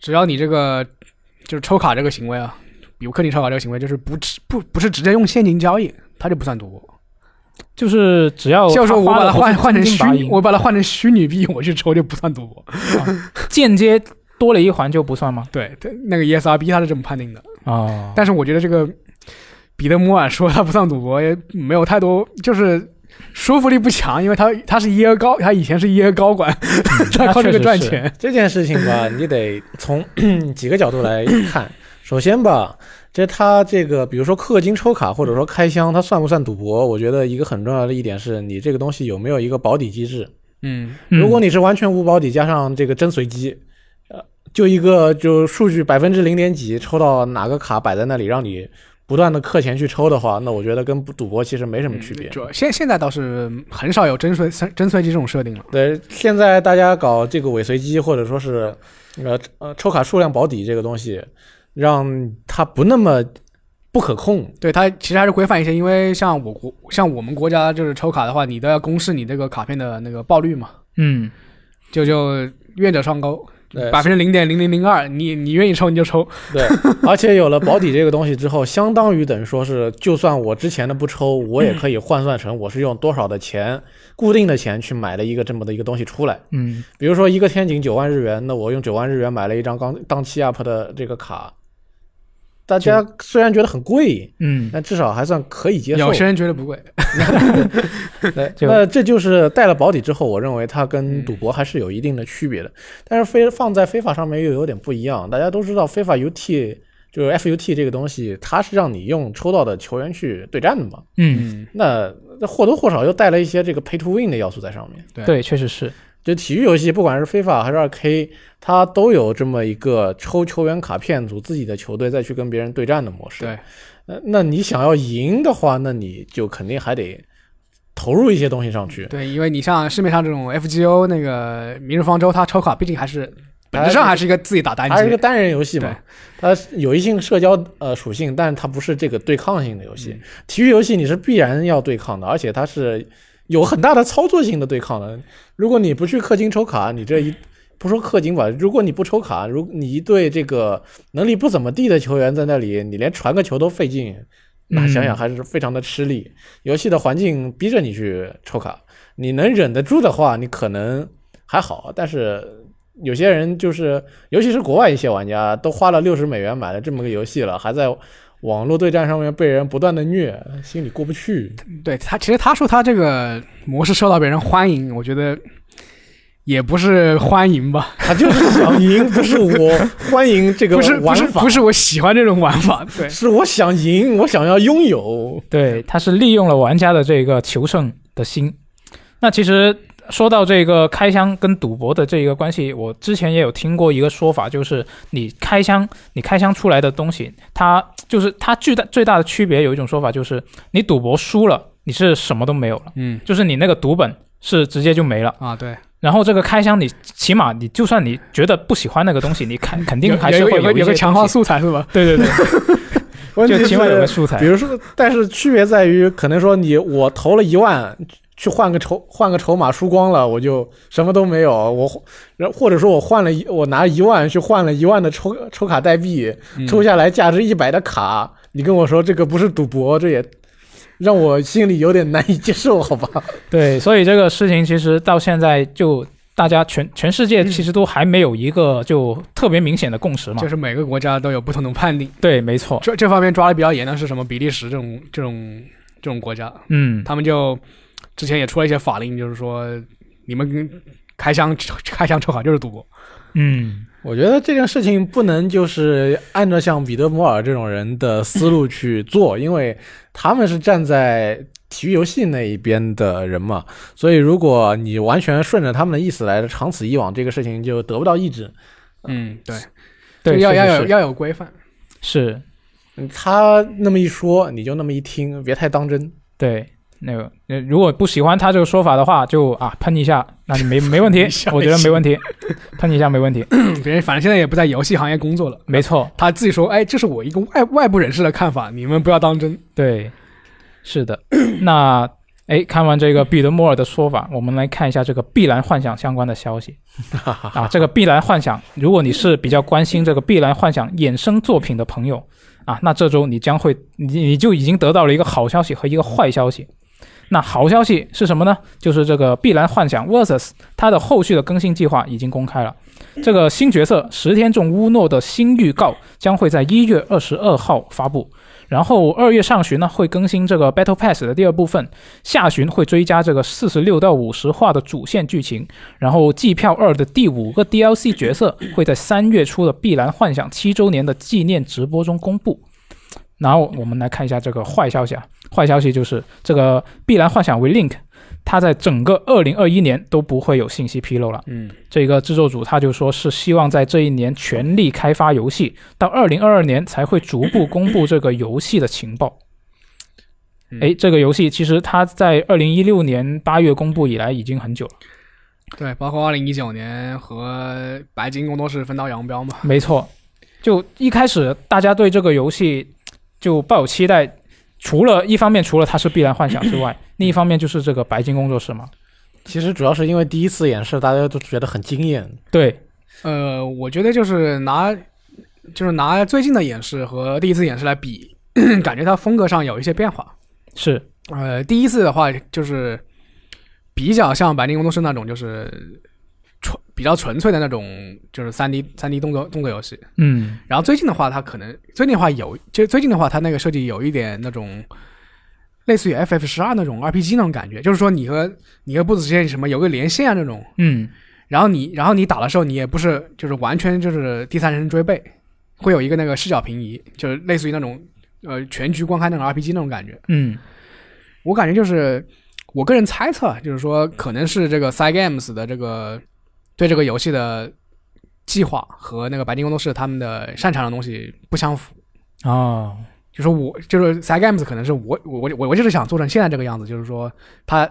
只要你这个就是抽卡这个行为啊，比如氪金抽卡这个行为，就是不直不不是直接用现金交易，他就不算赌博。就是只要就是说我把它它换换成虚我把它换成虚拟币，我去抽就不算赌博。间接多了一环就不算吗？对，对，那个 ESRB 他是这么判定的。哦，但是我觉得这个彼得摩尔说他不算赌博，也没有太多，就是说服力不强，因为他他是耶尔高，他以前是耶尔高管，他靠这个赚钱。这件事情吧，你得从 几个角度来看。首先吧，这他这个，比如说氪金抽卡或者说开箱，它算不算赌博？我觉得一个很重要的一点是你这个东西有没有一个保底机制。嗯，嗯如果你是完全无保底，加上这个真随机，呃，就一个就数据百分之零点几抽到哪个卡摆在那里，让你不断的氪钱去抽的话，那我觉得跟赌博其实没什么区别。主要现现在倒是很少有真随真随机这种设定了。对，现在大家搞这个伪随机，或者说是呃呃抽卡数量保底这个东西，让它不那么不可控。对它其实还是规范一些，因为像我国像我们国家就是抽卡的话，你都要公示你这个卡片的那个爆率嘛，嗯，就就愿者上钩，对百分之零点零零零二，你你愿意抽你就抽。对，而且有了保底这个东西之后，相当于等于说是，就算我之前的不抽，我也可以换算成我是用多少的钱，固定的钱去买了一个这么的一个东西出来。嗯，比如说一个天井九万日元，那我用九万日元买了一张刚当期 up 的这个卡，大家虽然觉得很贵，嗯，但至少还算可以接受有。些人觉得不贵，对，就那这就是带了保底之后，我认为它跟赌博还是有一定的区别的。但是非放在非法上面又有点不一样。大家都知道，非法 UT 就是 FUT 这个东西，它是让你用抽到的球员去对战的嘛。嗯，嗯，那那或多或少又带了一些这个 pay to win 的要素在上面。对对，确实是，就体育游戏，不管是非法还是二 K，它都有这么一个抽球员卡片组自己的球队再去跟别人对战的模式。对，呃，那你想要赢的话，那你就肯定还得投入一些东西上去。对，因为你像市面上这种 FGO 那个《明日方舟》，它抽卡毕竟还是本质上还是一个自己打单机。它是一个单人游戏嘛，它有一性社交呃属性，但是它不是这个对抗性的游嗯戏。体育游戏你是必然要对抗的，而且它是有很大的操作性的对抗了。如果你不去氪金抽卡，你这一不说氪金吧，如果你不抽卡，如你一对这个能力不怎么地的球员在那里，你连传个球都费劲，那想想还是非常的吃力。游戏的环境逼着你去抽卡，你能忍得住的话，你可能还好，但是。有些人就是，尤其是国外一些玩家，都花了六十美元买了这么个游戏了，还在网络对战上面被人不断的虐，心里过不去。对他，其实他说他这个模式受到别人欢迎，我觉得也不是欢迎吧，他就是想赢，不是我欢迎这个 不是不玩法，是不是我喜欢这种玩法。对，是我想赢，我想要拥有。对，他是利用了玩家的这个求胜的心。那其实说到这个开箱跟赌博的这一个关系，我之前也有听过一个说法，就是你开箱，你开箱出来的东西，它就是它巨大最大的区别，有一种说法就是你赌博输了，你是什么都没有了，嗯就是你那个赌本是直接就没了。啊，对，然后这个开箱，你起码你就算你觉得不喜欢那个东西，你肯肯定还是有会有个有个强化。素材是吧？对对对，问题就起码有个是，素材比。如说，但是区别在于，可能说你我投了一万。去换个筹换个筹码输光了，我就什么都没有。我然或者说我换了一我拿一万去换了一万的抽抽卡代币，嗯抽下来价值一百的卡，你跟我说这个不是赌博，这也让我心里有点难以接受，好吧？对，所以这个事情其实到现在就大家全全世界其实都还没有一个就特别明显的共识嘛。就是每个国家都有不同的判定。对，没错。这这方面抓的比较严的是什么？比利时这种这种这种国家，嗯，他们就之前也出了一些法令，就是说你们开箱开箱抽卡就是赌博。嗯，我觉得这件事情不能就是按照像彼得摩尔这种人的思路去做，因为他们是站在体育游戏那一边的人嘛，所以如果你完全顺着他们的意思来，长此以往，这个事情就得不到抑制。嗯，对，对，要要有要有规范。是，嗯他那么一说，你就那么一听，别太当真。对。那个，呃如果不喜欢他这个说法的话，就啊喷一下，那就没 没问题我觉得没问题，喷一下没问题，别人反正现在也不在游戏行业工作了，没错，他自己说，哎，这是我一个外外部人士的看法，你们不要当真。对，是的。那哎，看完这个彼得摩尔的说法，我们来看一下这个《碧蓝幻想》相关的消息 啊。这个《碧蓝幻想》，如果你是比较关心这个《碧蓝幻想》衍生作品的朋友啊，那这周你将会你你就已经得到了一个好消息和一个坏消息。那好消息是什么呢？就是这个《碧蓝幻想 Versus》它的后续的更新计划已经公开了。这个新角色石天众乌诺的新预告将会在一月二十二号发布。然后二月上旬呢会更新这个 Battle Pass 的第二部分，下旬会追加这个四十六到五十话的主线剧情，然后季票二的第五个 DLC 角色会在三月初的《碧蓝幻想》七周年的纪念直播中公布。然后我们来看一下这个坏消息啊，坏消息就是这个《碧蓝幻想》为 Link，它在整个二零二一年都不会有信息披露了。嗯，这个制作组他就说是希望在这一年全力开发游戏，到二零二二年才会逐步公布这个游戏的情报。嗯哎，这个游戏其实它在二零一六年八月公布以来已经很久了，对，包括二零一九年和白金工作室分道扬镳嘛。没错。就一开始大家对这个游戏就抱有期待，除了一方面除了它是《必然幻想》之外，另一方面就是这个白金工作室嘛。其实主要是因为第一次演示，大家都觉得很惊艳。对，呃，我觉得就是拿就是拿最近的演示和第一次演示来比，感觉它风格上有一些变化。是，呃，第一次的话就是比较像白金工作室那种，就是纯比较纯粹的那种，就是三 D 三 D 动作动作游戏。嗯，然后最近的话，它可能最近的话有，就最近的话，它那个设计有一点那种类似于 FF 十二那种 RPG 那种感觉，就是说你和你和 BOSS 之间什么有个连线啊那种，嗯，然后你然后你打的时候，你也不是就是完全就是第三人称追背，会有一个那个视角平移，就是类似于那种呃全局观看那种 RPG 那种感觉。嗯，我感觉就是我个人猜测，就是说可能是这个 Side Games 的这个对这个游戏的计划和那个白金工作室他们的擅长的东西不相符。哦，就是我就是 Side Games 可能是我我我我就是想做成现在这个样子，就是说它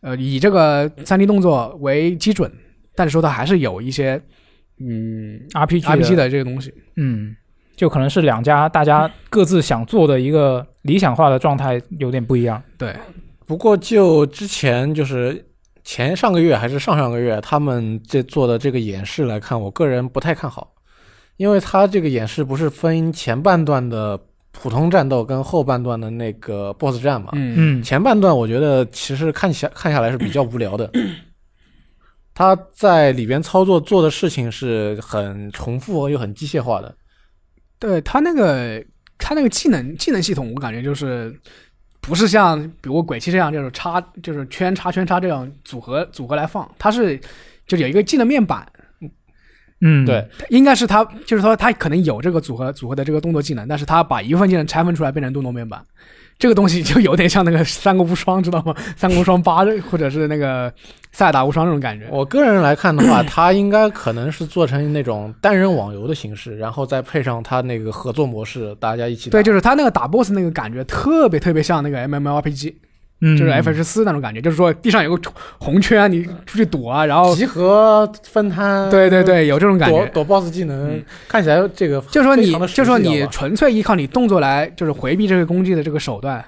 呃以这个三 D 动作为基准，但是说它还是有一些嗯 RPG RPG 的这个东西。嗯，就可能是两家大家各自想做的一个理想化的状态有点不一样。对，不过就之前就是前上个月还是上上个月，他们这做的这个演示来看，我个人不太看好，因为他这个演示不是分前半段的普通战斗跟后半段的那个 BOSS 战嘛？嗯嗯前半段我觉得其实看下看下来是比较无聊的，他在里边操作做的事情是很重复又很机械化的。对他那个他那个技能技能系统，我感觉就是不是像比如鬼泣这样就是插就是圈插圈插这样组合组合来放，它是就有一个技能面板，嗯，对，应该是它就是说它可能有这个组合组合的这个动作技能，但是它把一部分技能拆分出来变成动作面板。这个东西就有点像那个三国无双，知道吗？三国无双八或者是那个塞尔达无双那种感觉。我个人来看的话，它应该可能是做成那种单人网游的形式，然后再配上它那个合作模式，大家一起。对，就是它那个打 BOSS 那个感觉特别特别像那个 MMORPG，嗯，就是 F 十四那种感觉，就是说地上有个红圈啊，你出去躲啊，然后集合分摊，对对对，有这种感觉。躲躲 BOSS 技能，嗯看起来这个就是说你就说你纯粹依靠你动作来就是回避这个攻击的这个手段，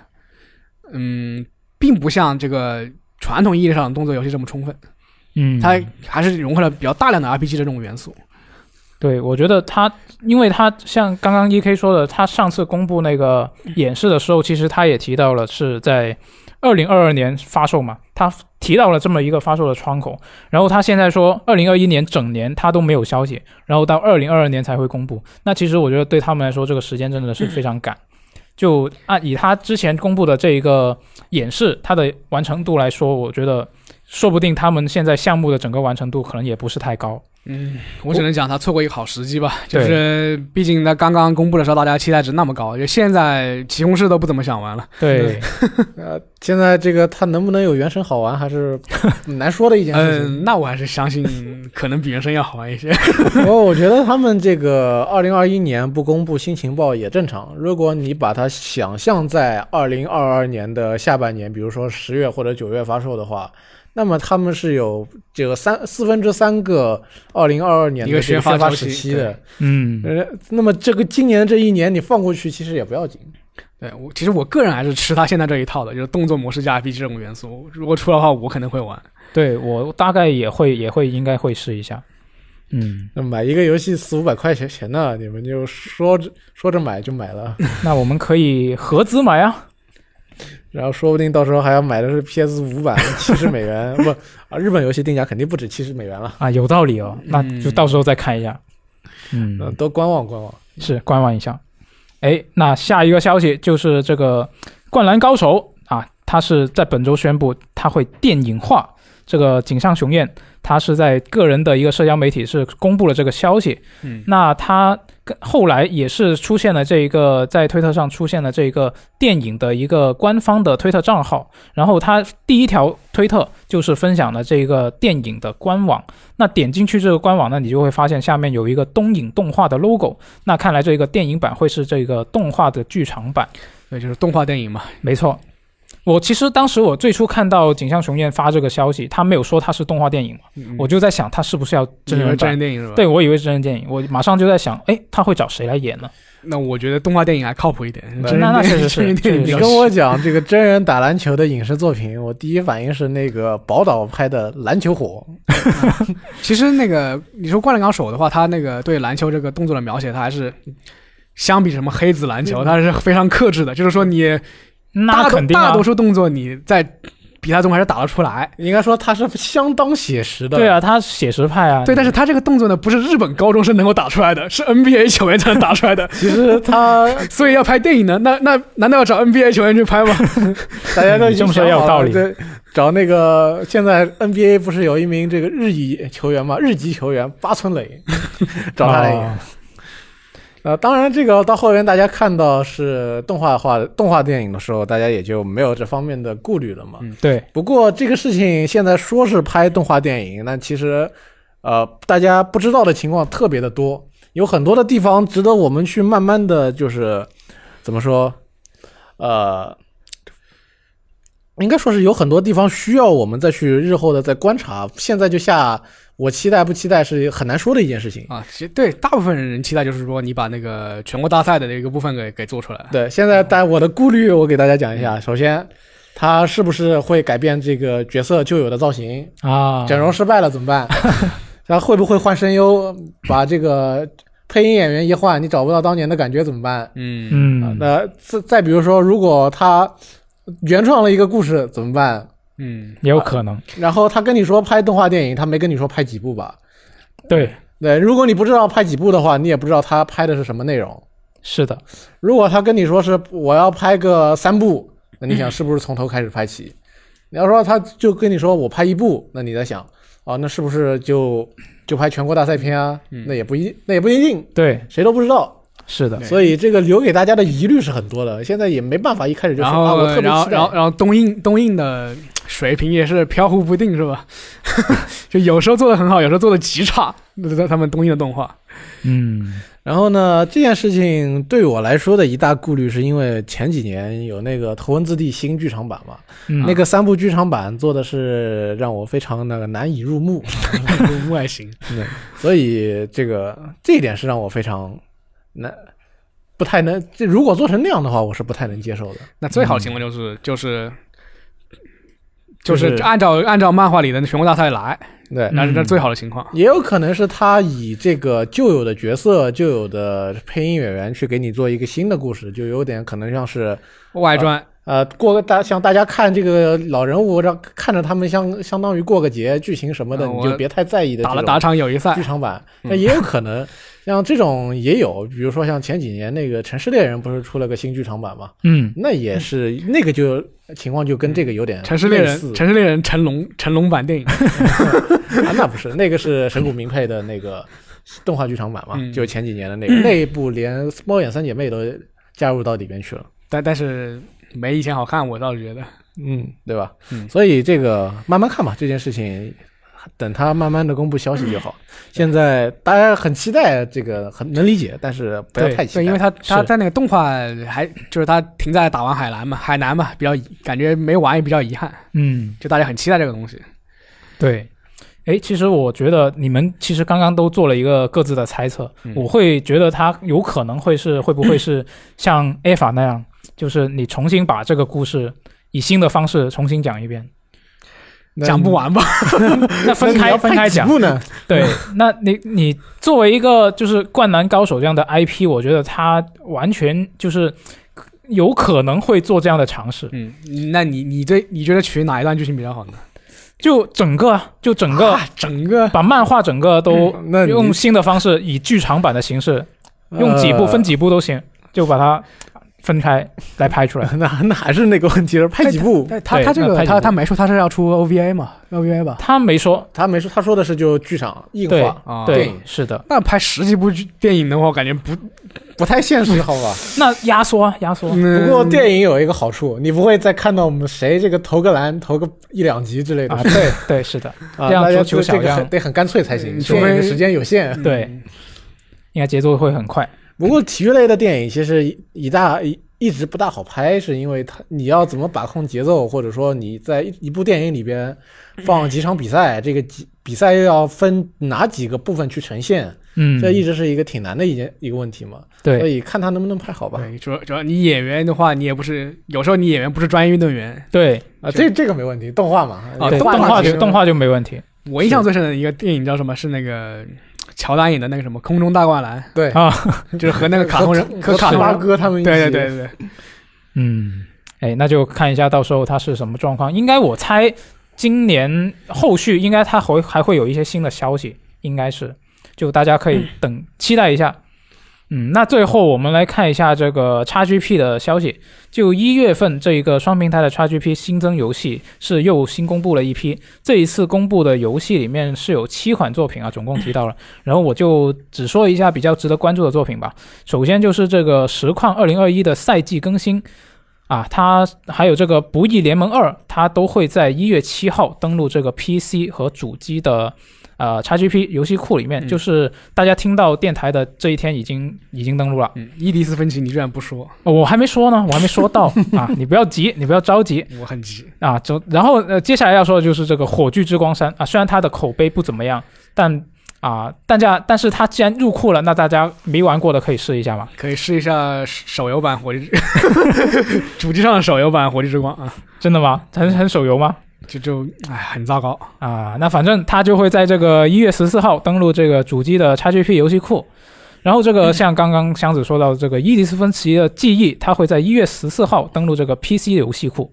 嗯，并不像这个传统意义上的动作游戏这么充分。嗯，它还是融合了比较大量的 RPG 的这种元素。对，我觉得他，因为他像刚刚 E K 说的，他上次公布那个演示的时候，其实他也提到了是在二零二二年发售嘛，他提到了这么一个发售的窗口，然后他现在说二零二一年整年他都没有消息，然后到二零二二年才会公布。那其实我觉得对他们来说，这个时间真的是非常赶。就按以他之前公布的这一个演示，它的完成度来说，我觉得说不定他们现在项目的整个完成度可能也不是太高。嗯，我只能讲他错过一个好时机吧，就是毕竟他刚刚公布的时候，大家期待值那么高，就现在西红柿都不怎么想玩了。对，呃，现在这个它能不能有原神好玩，还是 难说的一件事情。嗯，那我还是相信可能比原神要好玩一些。不过我觉得他们这个二零二一年不公布新情报也正常。如果你把它想象在二零二二年的下半年，比如说十月或者九月发售的话，那么他们是有这个三四分之三个二零二二年的一个这个宣发时期的。嗯，呃，那么这个今年这一年你放过去其实也不要紧。对我，其实我个人还是吃他现在这一套的，就是动作模式加 RPG 这种元素。如果出的话，我可能会玩。对我大概也会也会应该会试一下。嗯，那买一个游戏四五百块钱钱呢，你们就说着说着买就买了，那我们可以合资买啊。然后说不定到时候还要买的是 PS 五版七十美元，不啊，日本游戏定价肯定不止七十美元了，啊，有道理哦，那就到时候再看一下。嗯，嗯，都观望观望。是观望一下。哎，那下一个消息就是这个《灌篮高手》啊，它是在本周宣布它会电影化。这个井上雄彦他是在个人的一个社交媒体是公布了这个消息。嗯，那他跟后来也是出现了这一个在推特上出现了这一个电影的一个官方的推特账号，然后他第一条推特就是分享了这个电影的官网。那点进去这个官网呢，你就会发现下面有一个东影动画的 logo。那看来这个电影版会是这个动画的剧场版。对，就是动画电影嘛。没错，我其实当时我最初看到井上雄彦发这个消息，他没有说他是动画电影嘛，嗯我就在想他是不是要真人真人真人版。电影是吧？对，我以为是真人电影，我马上就在想，哎，他会找谁来演呢？那我觉得动画电影还靠谱一点。那真人电影那那确实是 真人电影确实你跟我讲这个真人打篮球的影视作品，我第一反应是那个宝岛拍的《篮球火 其实那个你说《灌篮高手》的话，他那个对篮球这个动作的描写，他还是相比什么黑子篮球，他是非常克制的。就是说你那肯定啊大多，数动作你在比赛中还是打得出来。》，应该说他是相当写实的。对，啊，他写实派啊。对，但是他这个动作呢，不是日本高中生能够打出来的，是 NBA 球员才能打出来的。其实他 所以要拍电影呢，那那难道要找 NBA 球员去拍吗？大家都已经你这么说也想好有道理了对，找那个现在 NBA 不是有一名这个日裔球员吗？日籍球员八村垒，找他来演。哦呃，当然，这个到后面大家看到是动画化动画电影的时候，大家也就没有这方面的顾虑了嘛。嗯对，不过这个事情现在说是拍动画电影，那其实呃大家不知道的情况特别的多，有很多的地方值得我们去慢慢的就是怎么说，呃，应该说是有很多地方需要我们再去日后的再观察。现在就下我期待不期待是很难说的一件事情。啊，其实对大部分人期待就是说你把那个全国大赛的那个部分给给做出来。对，现在但我的顾虑我给大家讲一下，首先。他是不是会改变这个角色旧有的造型？啊，整容失败了怎么办？他会不会换声优，把这个配音演员一换，你找不到当年的感觉怎么办？嗯嗯，那再再比如说，如果他原创了一个故事怎么办？嗯，也有可能。然后他跟你说拍动画电影，他没跟你说拍几部吧？对，对，如果你不知道拍几部的话，你也不知道他拍的是什么内容。是的，如果他跟你说是我要拍个三部，那你想是不是从头开始拍起？你要说他就跟你说我拍一部，那你在想啊，那是不是就就拍全国大赛片啊？嗯那也不一，那也不一定，对，谁都不知道。是的，所以这个留给大家的疑虑是很多的。现在也没办法一开始就说啊，我特别期待然后然后。然后东映东映的水平也是飘忽不定，是吧？就有时候做的很好，有时候做的极差。那他们东映的动画，嗯，然后呢，这件事情对我来说的一大顾虑，是因为前几年有那个《头文字 D》新剧场版嘛，嗯那个三部剧场版做的是让我非常那个难以入目，入目外形所以这个这一点是让我非常难，不太能。这如果做成那样的话，我是不太能接受的。那最好情况就是就是就就是是按照按照漫画里的全国大赛来，对，那是最好的情况。也有可能是他以这个旧有的角色、旧有的配音演员去给你做一个新的故事，就有点可能像是外传呃过个大像大家看这个老人物，让看着他们相相当于过个节，剧情什么的，嗯你就别太在意的打了打场友谊赛剧，场版。嗯那也有可能 像这种也有，比如说像前几年那个《城市猎人》不是出了个新剧场版嘛？嗯，那也是那个就情况就跟这个有点城市猎人城市猎人成龙成龙版电影，啊，那不是，那个是神谷明配的那个动画剧场版嘛，嗯。就前几年的那个，那一部连猫眼三姐妹都加入到里边去了，但但是没以前好看，我倒是觉得。嗯，对吧？嗯。所以这个慢慢看吧，这件事情等他慢慢的公布消息就好。现在大家很期待这个，很能理解，但是不要太期待，对，因为他他在那个动画还就是他停在打完海南嘛，海南嘛，比较感觉没玩也比较遗憾，嗯，就大家很期待这个东西。对。哎，其实我觉得你们其实刚刚都做了一个各自的猜测，嗯我会觉得他有可能会是会不会是像 A 法那样，就是你重新把这个故事以新的方式重新讲一遍。那讲不完吧？那分开分开讲，几部呢？对，那你你作为一个就是《灌篮高手》这样的 IP，我觉得他完全就是有可能会做这样的尝试。嗯，那你你对你觉得取哪一段剧情比较好呢？就整个啊，就整个啊整个把漫画整个都用新的方式，以剧场版的形式，用几部呃分几部都行，就把它分开来拍出来。那那还是那个问题了，拍几部？他他这个他他没说他是要出 OVA 嘛，OVA 吧？他没说，他没说，他说的是就剧场硬对化，啊，对，是的，那拍十几部剧电影的话，我感觉不，不太现实，好吧？那压缩啊，压缩。嗯不过电影有一个好处，你不会再看到我们谁这个投个篮投个一两集之类的啊，对 对，是的，啊，大家这样足球这这个小将很得很干脆才行，嗯除非时间有限。对嗯应该节奏会很快。不过体育类的电影其实一一大一一直不大好拍，是因为它你要怎么把控节奏，或者说你在一一部电影里边放几场比赛，这个几比赛又要分哪几个部分去呈现，嗯，这一直是一个挺难的一件一个问题嘛。对所以看他能不能拍好吧。对，主要主要你演员的话，你也不是，有时候你演员不是专业运动员。对啊，这这个没问题，动画嘛，啊，动动画就动画就没问题我印象最深的一个电影叫什么？是那个乔丹演的那个什么《空中大灌篮对，啊。》，就是和那个卡通人和卡通人，哥他们一起对对对对对，嗯，哎，那就看一下到时候他是什么状况。应该我猜今年后续应该他还会还会有一些新的消息，应该是，就大家可以等、期待一下。嗯，那最后我们来看一下这个 XGP 的消息。就一月份这一个双平台的 XGP 新增游戏是又新公布了一批，这一次公布的游戏里面是有七款作品啊，总共提到了。然后我就只说一下比较值得关注的作品吧。首先就是这个实况二零二一的赛季更新。啊，它还有这个《不义联盟二》，它都会在一月七号登录这个 PC 和主机的呃 XGP 游戏库里面，嗯就是大家听到电台的这一天已经已经登录了。嗯，伊迪斯芬奇你居然不说，哦我还没说呢，我还没说到 啊，你不要急，你不要着急 我很急。啊。就然后呃，接下来要说的就是这个《火炬之光三》啊，虽然它的口碑不怎么样，但啊，大家但是它既然入库了，那大家没玩过的可以试一下嘛。可以试一下手游版《火炬之》，主机上的手游版《火炬之光》啊，真的吗？很很手游吗？就就哎很糟糕。啊，那反正它就会在这个一月十四号登录这个主机的 XGP 游戏库，然后这个像刚刚箱子说到的这个伊迪斯芬奇的记忆，它会在一月十四号登录这个 PC 游戏库。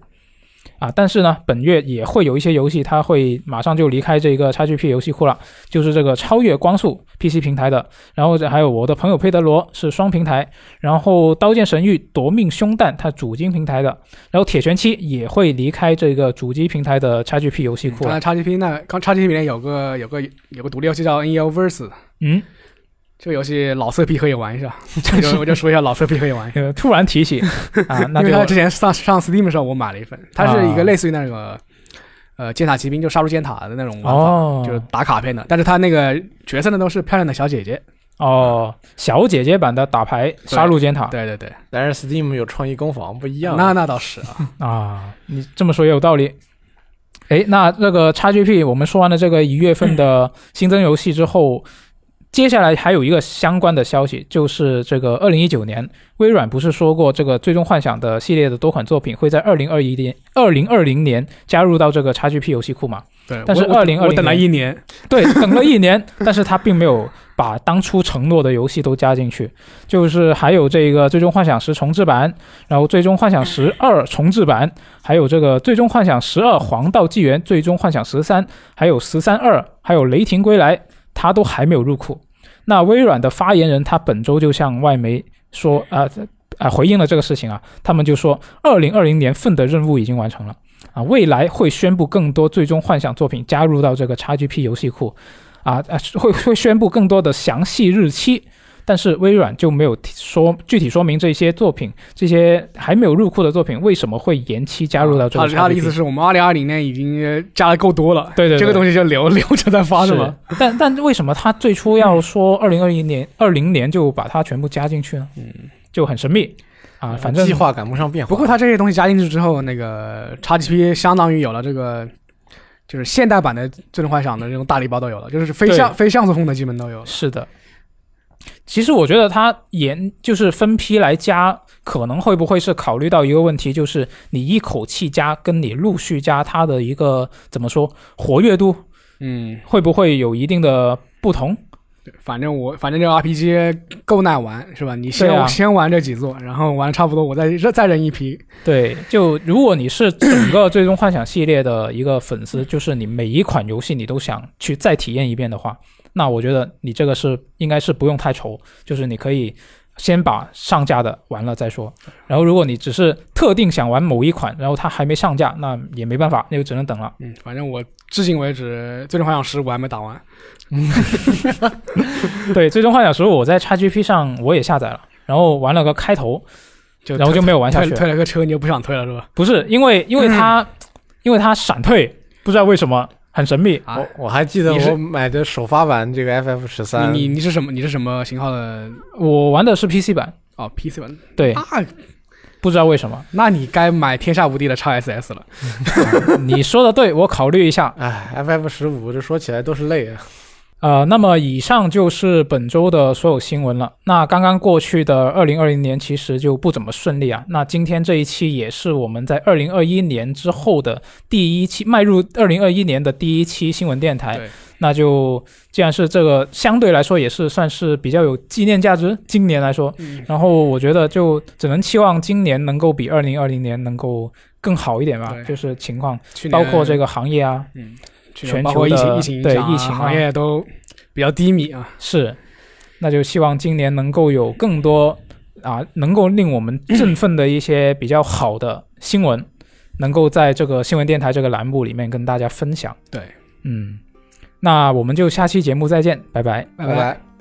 啊，但是呢，本月也会有一些游戏，它会马上就离开这个 XGP 游戏库了，就是这个超越光速 PC 平台的，然后这还有我的朋友佩德罗是双平台，然后刀剑神域夺命凶弹它主机平台的，然后铁拳七也会离开这个主机平台的 XGP 游戏库了刚才。XGP 那刚 XGP 里面有个有个有个独立游戏叫 NEO Verse，嗯，这个游戏老色批可以玩一下，这个我就说一下老色批可以玩一下。呃，突然提起 啊，那就因为他之前上上 Steam 的时候我买了一份，它是一个类似于那个、呃尖塔骑兵，就杀入尖塔的那种玩法，哦，就是打卡片的。但是它那个角色呢都是漂亮的小姐姐。哦，小姐姐版的打牌杀入尖塔对对对，但是 Steam 有创意工坊不一样。那那倒是啊。啊，你这么说也有道理。哎，那那个 XGP 我们说完了这个一月份的新增游戏之后，接下来还有一个相关的消息，就是这个二零一九年，微软不是说过这个《最终幻想》的系列的多款作品会在二零二一年、二零二零年加入到这个 XGP 游戏库吗？对，但是我我2020我等了一年，对，等了一年，但是他并没有把当初承诺的游戏都加进去，就是还有这个《最终幻想十》重置版，然后《最终幻想十二》重置版，还有这个《最终幻想十二黄道纪元》、《最终幻想十三》，还有十三二，还有《雷霆归来》，它都还没有入库。那微软的发言人他本周就向外媒说，啊、啊、回应了这个事情啊，他们就说，二零二零年份的任务已经完成了。啊，未来会宣布更多最终幻想作品加入到这个 XGP 游戏库，啊啊，会会宣布更多的详细日期，但是微软就没有提说具体说明这些作品，这些还没有入库的作品为什么会延期加入到这个他 XGP。他的意思是我们二零二零年已经加的够多了，对对对这个东西就留留着再发是吗？但但为什么他最初要说二零二一年、二零年就把它全部加进去呢？嗯，就很神秘啊，反正计划赶不上变化。不过它这些东西加进去之后，那个 XGP 相当于有了这个，就是现代版的《最终幻想》的这种大礼包都有了，就是非像非像素风的基本都有了。是的。其实我觉得它延就是分批来加可能会不会是考虑到一个问题，就是你一口气加跟你陆续加它的一个怎么说活跃度嗯，会不会有一定的不同？对反正我反正这个 RPG 够耐玩是吧？你先、啊先玩这几座，然后玩的差不多，我再再扔一批。对，就如果你是整个《最终幻想》系列的一个粉丝，就是你每一款游戏你都想去再体验一遍的话，那我觉得你这个是应该是不用太愁，就是你可以先把上架的玩了再说。然后如果你只是特定想玩某一款，然后它还没上架，那也没办法，那就只能等了。嗯，反正我至今为止《最终幻想十》我还没打完。对，《最终幻想十五》我在 XGP 上我也下载了，然后玩了个开头，就然后就没有玩下去了。退了个车，你就不想退了是吧？不是因为因为它、因为它闪退，不知道为什么很神秘。啊，我我还记得我买的首发版这个 FF 十三，你你你是什么？你是什么型号的？我玩的是 PC 版，哦，PC 版。对，那不知道为什么。那你该买天下无敌的 x SS 了。你说的对，我考虑一下。哎，FF 十五这说起来都是泪啊。呃，那么以上就是本周的所有新闻了。那刚刚过去的二零二零年其实就不怎么顺利啊。那今天这一期也是我们在二零二一年之后的第一期，迈入二零二一年的第一期新闻电台。那就既然是这个，相对来说也是算是比较有纪念价值。今年来说，嗯然后我觉得就只能期望今年能够比二零二零年能够更好一点吧，就是情况，包括这个行业啊，嗯，去全球的疫情疫情对疫情啊行业都比较低迷啊。是，那就希望今年能够有更多啊，能够令我们振奋的一些比较好的新闻，能够在这个新闻电台这个栏目里面跟大家分享。对，嗯，那我们就下期节目再见，拜拜。拜拜拜